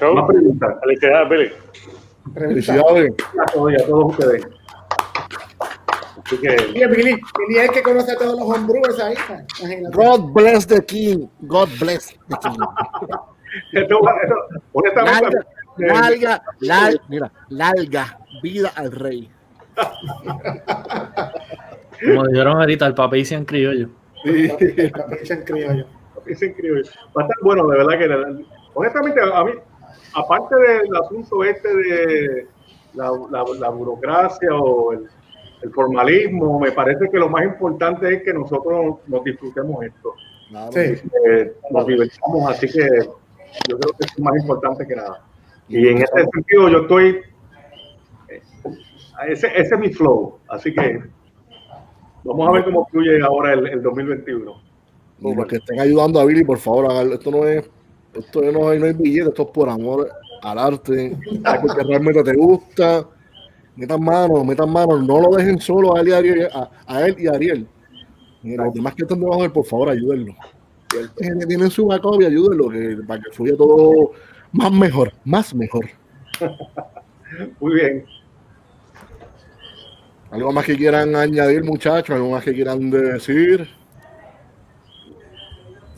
Más preguntas. Felicidades, Billy. Felicidades. A todos ustedes. Así que... Billy, Billy es el que conoce a todos los homebrewers ahí. God bless the king. God bless the king. esto, honestamente, larga, larga, mira, larga vida al rey. Como dijeron ahorita, el papel se criollo. Sí, el papel se criollo. Va a estar bueno, de verdad que honestamente, a mí, aparte del asunto este de la, burocracia o el, formalismo, me parece que lo más importante es que nosotros nos disfrutemos esto. nos divertimos, así que yo creo que es más importante que nada. Y en ese sentido yo estoy, eh, ese, ese es mi flow, así que vamos a ver cómo fluye ahora el, el 2021. Los que estén ayudando a Billy, por favor, esto no es esto no hay, no hay billete, esto es por amor al arte, porque realmente te gusta. Metan manos, metan manos, no lo dejen solo a él y a Ariel, a, él y a Ariel. los demás que están debajo de él, por favor, ayúdenlo. Tienen su y ayúdenlo, que, para que fluya todo más mejor, más mejor. Muy bien. ¿Algo más que quieran añadir, muchachos? ¿Algo más que quieran decir?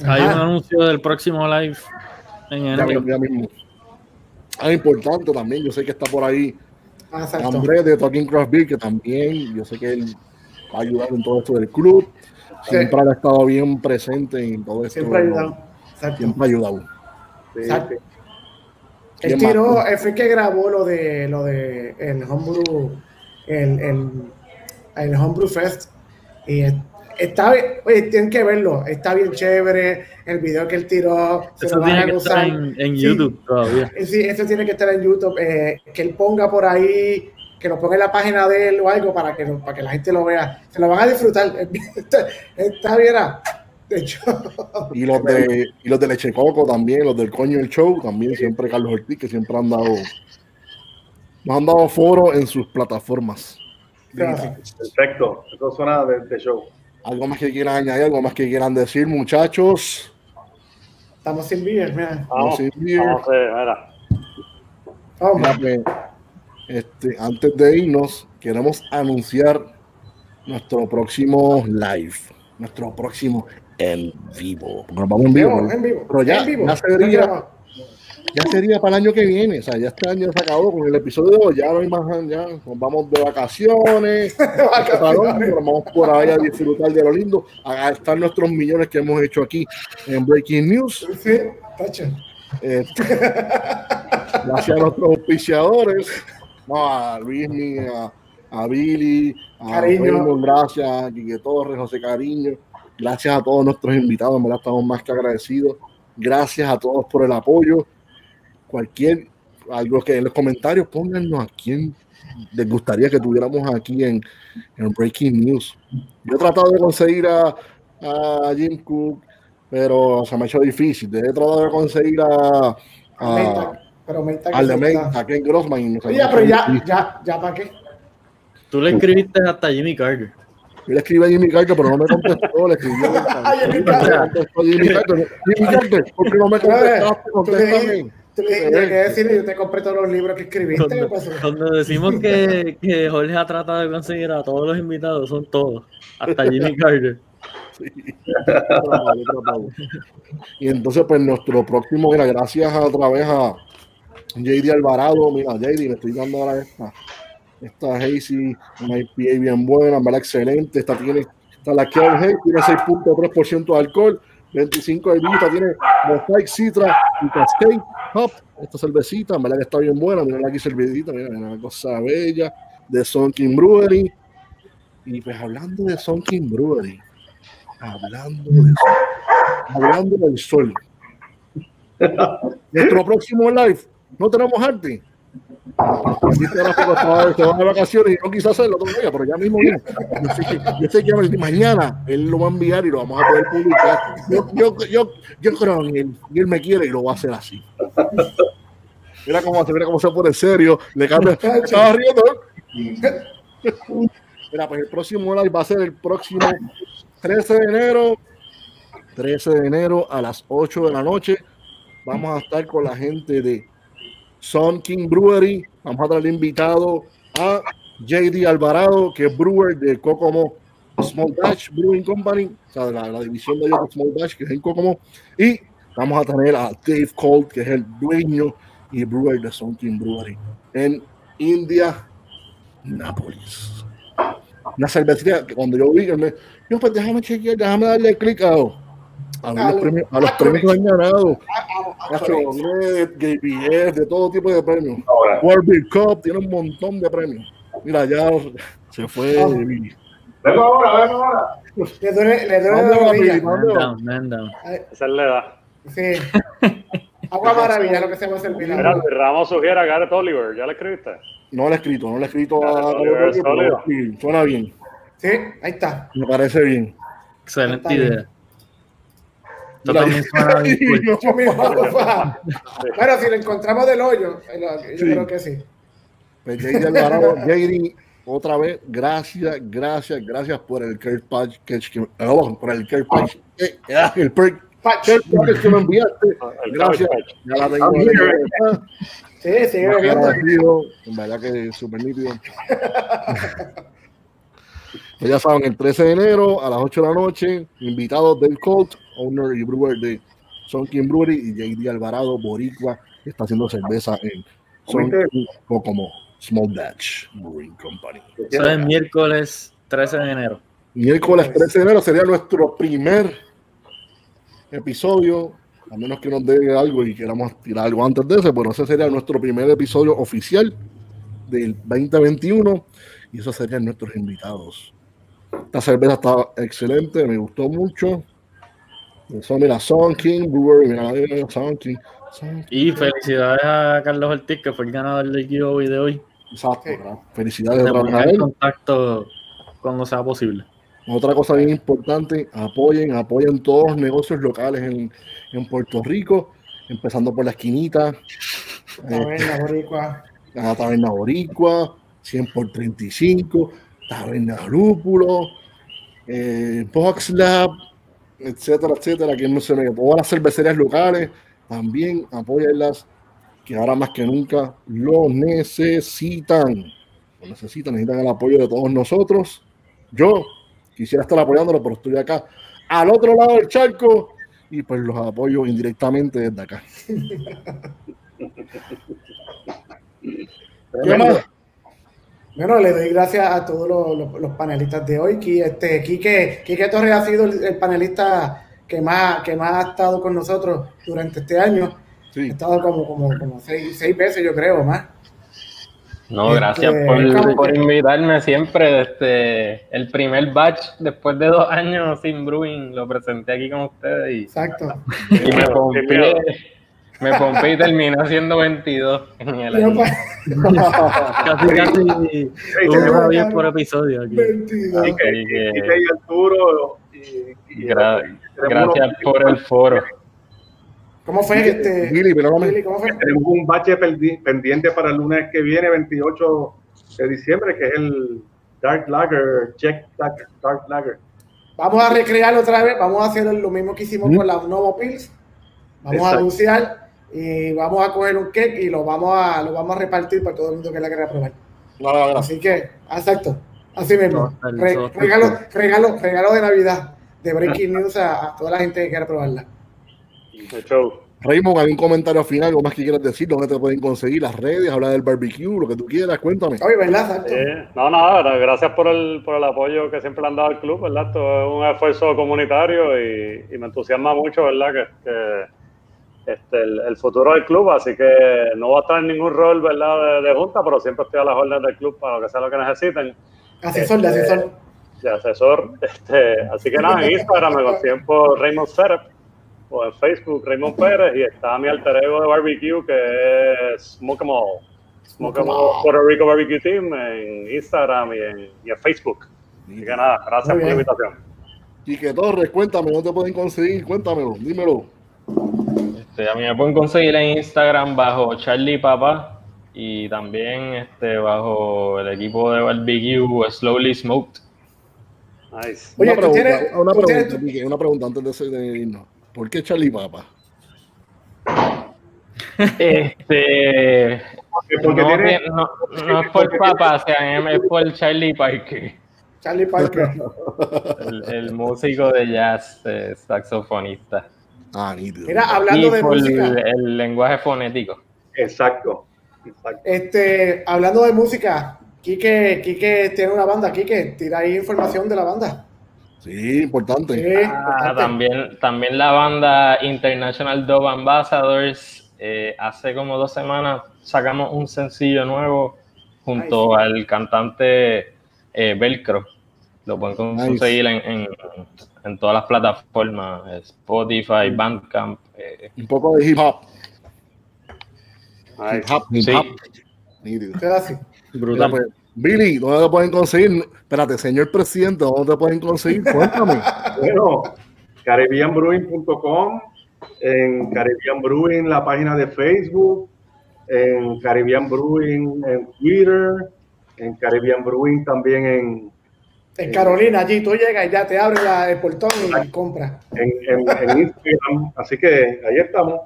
Hay un anuncio del próximo live Ya, mismo. Ah, importante también, yo sé que está por ahí ah, Andrés de Talking Craft Beer, que también, yo sé que él va a ayudar en todo esto del club. Siempre ha estado bien presente en todo esto. Siempre ha ayudado. Siempre ha ayudado. Sí, Él tiró, él fue que grabó lo de lo de el Homebrew, el, el, el Homebrew Fest. Y Está bien, oye, tienen que verlo, está bien chévere, el video que él tiró. Eso tiene que estar en, YouTube todavía. Sí, eso tiene que estar en YouTube, eh, que él ponga por ahí que lo ponga en la página de él o algo para que, para que la gente lo vea. Se lo van a disfrutar. Está, bien. Ah. De hecho. Y los de, y los de Leche Coco también, los del Coño el Show, también siempre Carlos Ortiz, que siempre han dado, nos han dado foro en sus plataformas. Perfecto, eso suena de, show. ¿Algo más que quieran añadir? ¿Algo más que quieran decir, muchachos? Estamos sin beer, mira. Estamos sin beer. Vamos, mira. Pues, este, antes de irnos, queremos anunciar nuestro próximo live, nuestro próximo en vivo. Nos vamos en vivo. En vivo. Pero ya, ya sería, ya sería para el año que viene. O sea, ya este año se acabó con el episodio de hoy. Ya no hay más, ya nos vamos de vacaciones. vamos por ahí a disfrutar de lo lindo. A estar nuestros millones que hemos hecho aquí en Breaking News. Sí, este, gracias a nuestros auspiciadores, no, a Luis, a, a Billy, a Cariño. gracias, a Quique Torres, José Cariño, gracias a todos nuestros invitados, verdad estamos más que agradecidos. Gracias a todos por el apoyo. Cualquier algo que en los comentarios pónganos a quién les gustaría que tuviéramos aquí en, en Breaking News. Yo he tratado de conseguir a, a Jim Cook, pero se me ha hecho difícil. He tratado de conseguir a, a pero Menta al de Menta, a Ken Grossman. No Oye, pero ya, ya, ya, ¿para qué? Tú le escribiste hasta Jimmy Carter. Yo le escribí a Jimmy Carter, pero no me contestó. Le escribí a Jimmy Carter. Jimmy Carter. Jimmy Carter, ¿por qué no me contestaste? Contéstame. Que decir, yo te compré todos los libros que escribiste. Cuando, decimos que, que Jorge ha tratado de conseguir a todos los invitados, son todos, hasta Jimmy Carter. Sí. y entonces, pues nuestro próximo, mira, gracias a otra vez a JD Alvarado, mira, JD, me estoy dando ahora esta. Esta Hazy, una IPA bien buena, ¿verdad? Excelente. Esta tiene, esta la Hay, tiene 6.3% de alcohol, 25 de vista, tiene Mosaic Citra y Cascade Hop. Esta cervecita, ¿verdad? Que está bien buena. Mira aquí servidita, mira, una cosa bella de Sonkin Brewery. Y pues hablando de Sonkin Brewery, hablando de hablando del sol. Nuestro próximo live no tenemos arte. Se van de vacaciones y no quise hacerlo todavía, pero ya mismo viene. Yo sé que, mañana él lo va a enviar y lo vamos a poder publicar. Yo, yo, yo, yo creo en él y él me quiere y lo va a hacer así. Mira cómo, mira cómo se pone serio, le cambia. Estaba riendo. Mira, pues el próximo live va a ser el próximo 13 de enero. 13 de enero a las 8 de la noche. Vamos a estar con la gente de son King Brewery. Vamos a traer invitado a JD Alvarado, que es brewer de Kokomo Small Dash Brewing Company, o sea, la, división de Small Dash, que es en Kokomo. Y vamos a tener a Dave Colt, que es el dueño y brewer de Son King Brewery en India, Nápoles. Una cervecería que cuando yo vi, me, yo pues déjame chequear, déjame darle clic a a, los premios, a los premios que han ganado. de todo tipo de premios. World Beer Cup tiene un montón de premios. Mira, ya se fue. Vengo ahora, vengo ahora. Le duele, le duele Esa es la edad. Sí. Agua maravilla lo que se va a servir. Mira, Ramos sugiere a Gareth Oliver. ¿Ya le escribiste? No le he escrito, no le he escrito a Suena bien. Sí, ahí está. Me parece bien. Excelente idea. Bueno, si lo encontramos del hoyo, yo creo que sí. Pues JD otra vez, gracias, gracias, gracias por el care patch, por el care patch, eh, ah, el patch que me enviaste. Gracias, ya la tengo. Sí, sigue viendo. En verdad que es súper nítido. Pues ya saben, el 13 de enero a las 8 de la noche, invitados del Colt, owner y brewer de Sonkin Brewery y JD Alvarado, Boricua, que está haciendo cerveza en Sonkin como Small Dash Brewing Company. Eso es miércoles 13 de enero. Miércoles 13 de enero sería nuestro primer episodio, a menos que nos dé algo y queramos tirar algo antes de ese, pero ese sería nuestro primer episodio oficial del 2021 y esos serían nuestros invitados. Esta cerveza está excelente, me gustó mucho. Eso, mira, Son King Brewery, mira, Son King. Y felicidades a Carlos Ortiz, que fue el ganador del giveaway de hoy. Exacto, felicidades de contacto cuando sea posible. Otra cosa bien importante, apoyen, apoyen todos los negocios locales en, en Puerto Rico, empezando por la esquinita. Taberna Boricua. La Taberna Boricua, 100 por 35, Taberna Lúpulo, eh, Box Lab, etcétera, etcétera. Que no se me todas las cervecerías locales también apoyenlas, que ahora más que nunca lo necesitan. Lo necesitan, necesitan el apoyo de todos nosotros. Yo quisiera estar apoyándolo, pero estoy acá al otro lado del charco y pues los apoyo indirectamente desde acá. ¿Qué más? Bueno, le doy gracias a todos los, panelistas de hoy. Este, Quique, Quique Torres ha sido el, panelista que más, que más ha estado con nosotros durante este año. Ha estado como, como, como seis, seis, veces, yo creo, más. No, gracias este, por, por, invitarme siempre. Desde el primer batch, después de dos años sin brewing, lo presenté aquí con ustedes. Y, Exacto. Y me me pompé y terminé haciendo 22 en el año. casi, casi una vez por episodio. Aquí. 22. Y, Arturo. Y, gracias por el foro. ¿Cómo fue este? Billy, pero ¿cómo fue? Tenemos un bache pendiente para el lunes que viene, 28 de diciembre, que es el Dark Lager, Check Dark, Lager. Vamos a recrearlo otra vez, vamos a hacer lo mismo que hicimos con la Novo Pills. Vamos a anunciar y vamos a coger un cake y lo vamos a, lo vamos a repartir para todo el mundo que la quiera probar. Así que, exacto, así mismo. regalo, regalo, regalo de Navidad de Breaking News a, toda la gente que quiera probarla. Raymond, ¿algún comentario final, algo más que quieras decir? ¿Dónde te pueden conseguir las redes, hablar del barbecue, lo que tú quieras? Cuéntame. Oye, ¿verdad? Eh, no, nada, gracias por el, por el apoyo que siempre le han dado al club, ¿verdad? Esto es un esfuerzo comunitario y, y me entusiasma mucho, ¿verdad? que, que este, el, futuro del club, así que no voy a estar en ningún rol ¿verdad? De, junta, pero siempre estoy a las órdenes del club para lo que sea lo que necesiten. Asesor, de asesor. Este, de asesor. Este, así que nada, en Instagram me consiguen por Raymond Serep o en Facebook Raymond Pérez y está mi alter ego de barbecue que es Smokemo, Smokemo Puerto Rico Barbecue Team en Instagram y en, y en Facebook. Así que nada, gracias por la invitación. Y que Torres, cuéntame, ¿dónde pueden conseguir? Cuéntamelo, dímelo. Este, a mí me pueden conseguir en Instagram bajo Charlie Papa y también este, bajo el equipo de barbecue Slowly Smoked. Nice. una, pregunta, una, pregunta, una pregunta antes de irnos. ¿Por qué Charlie Papa? Este, porque no, tiene, no, no, es por Papa, o sea, es por Charlie Parker. Charlie Parker. El, el músico de jazz, eh, saxofonista. Ah, Mira, hablando de música. El, lenguaje fonético. Exacto. Este, hablando de música, Quique, Quique tiene una banda, Quique, tira ahí información de la banda. Sí, importante. Ah, También, también la banda International Dove Ambassadors, eh, hace como dos semanas sacamos un sencillo nuevo junto al cantante eh, Velcro. Lo pueden conseguir en, en todas las plataformas, Spotify, Bandcamp. Eh. Un poco de hip hop. hip hop, hip hop. Sí. Brutal. Pues, Billy, ¿dónde te pueden conseguir? Espérate, señor presidente, ¿dónde te pueden conseguir? Cuéntame. bueno, caribbeanbrewing.com, en Caribbean Brewing, la página de Facebook, en Caribbean Brewing en Twitter, en Caribbean Brewing también en en Carolina, allí tú llegas y ya te abre el portón y compras. En, en, Instagram, así que ahí estamos.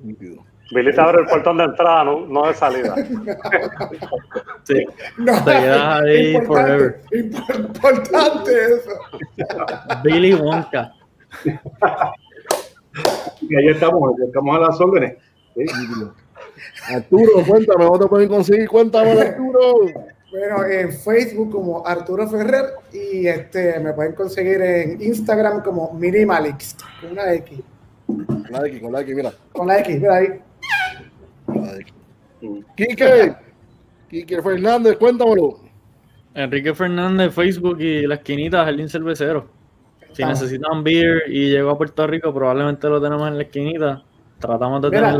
Billy te abre el portón de entrada, no, no de salida. sí. No, te quedas ahí forever. Importante eso. Billy Wonka. Y ahí estamos, estamos a las órdenes. Arturo, cuéntame, ¿dónde pueden conseguir? Cuéntame, Arturo. Bueno, en Facebook como Arturo Ferrer y este me pueden conseguir en Instagram como Minimalix, con una X. Con la X, con la X, mira. Con la X, mira ahí. Con la X. Quique, Quique Fernández, cuéntamelo. Enrique Fernández, Facebook y la esquinita Jardín Cervecero. Si necesitan beer y llego a Puerto Rico, probablemente lo tenemos en la esquinita. Tratamos de tener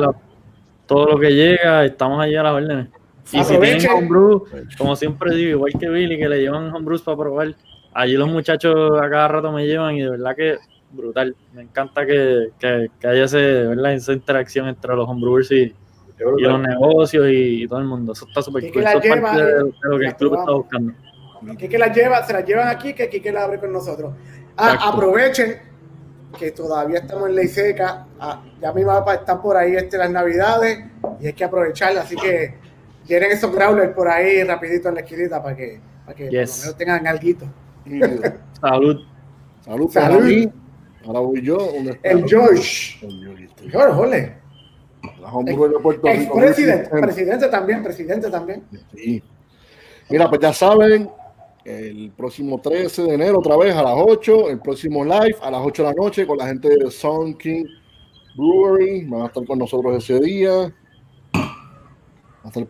todo lo que llega, estamos allí a las órdenes. Y si tienen homebrew, como siempre digo, igual que Billy, que le llevan homebrews para probar, allí los muchachos a cada rato me llevan y de verdad que brutal. Me encanta que, que, haya ese, ¿verdad? esa interacción entre los homebrewers y, y los negocios y, todo el mundo. Eso está súper cool. Eso es parte de, lo que el club está buscando. que la lleva, se la llevan aquí, que que la abre con nosotros. Ah, aprovechen que todavía estamos en ley seca. Ah, ya mi mapa están por ahí este, las navidades y hay que aprovecharla. Así que tienen esos growlers por ahí rapidito en la esquinita para que, para que por lo menos tengan algo. Salud. Salud. Salud. Ahora voy yo. El George. George, jole. El presidente, presidente también, presidente también. Sí. Mira, pues ya saben, el próximo 13 de enero otra vez a las 8, el próximo live a las 8 de la noche con la gente de Sun King Brewery, van a estar con nosotros ese día.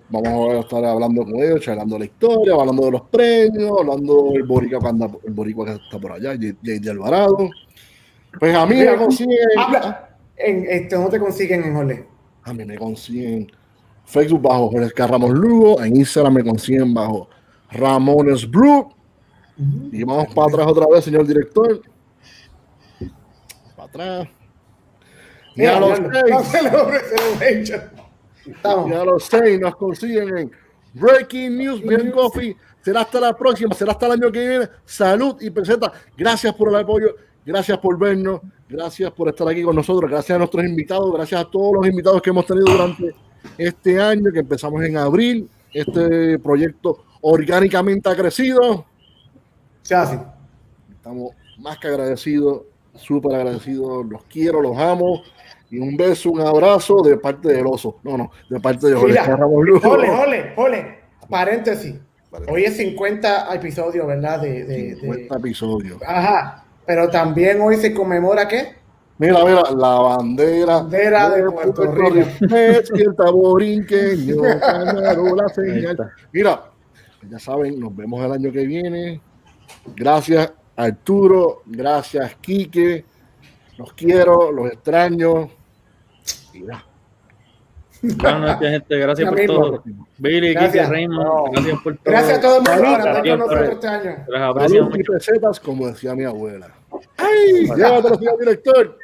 Vamos a estar hablando con ellos, hablando de la historia, hablando de los premios, hablando del boricua que, anda, el boricua que está por allá, J.D. Alvarado. Pues a mí me consiguen. En, este, ¿Dónde te consiguen en Ole? A mí me consiguen Facebook bajo Jorge Carramos Lugo, en Instagram me consiguen bajo Ramones Brew. Y vamos para atrás otra vez, señor director. Para atrás. Y a los seis. Y a los seis nos consiguen en Breaking News, Bien Coffee. Será hasta la próxima, será hasta el año que viene. Salud y presenta. Gracias por el apoyo, gracias por vernos, gracias por estar aquí con nosotros, gracias a nuestros invitados, gracias a todos los invitados que hemos tenido durante este año que empezamos en abril. Este proyecto orgánicamente ha crecido. Se hace. Estamos más que agradecidos, súper agradecidos, los quiero, los amo. Y un beso, un abrazo de parte del oso. No, no, de parte de Jorge Jole, jole, jole. Paréntesis. Hoy es 50 episodios, ¿verdad? De, 50 episodios. Ajá. Pero también hoy se conmemora qué? Mira, mira, la bandera, bandera de, Puerto, Rico. Mira, ya saben, nos vemos el año que viene. Gracias Arturo, gracias Quique. Los quiero, los extraño. Buenas noches, gente. Gracias por todo. Billy, gracias. Raymond, gracias por todo. Gracias a todo el mundo por estar con nosotros este año. Pesetas, como decía mi abuela. ¡Ay! Llévatelo, señor director.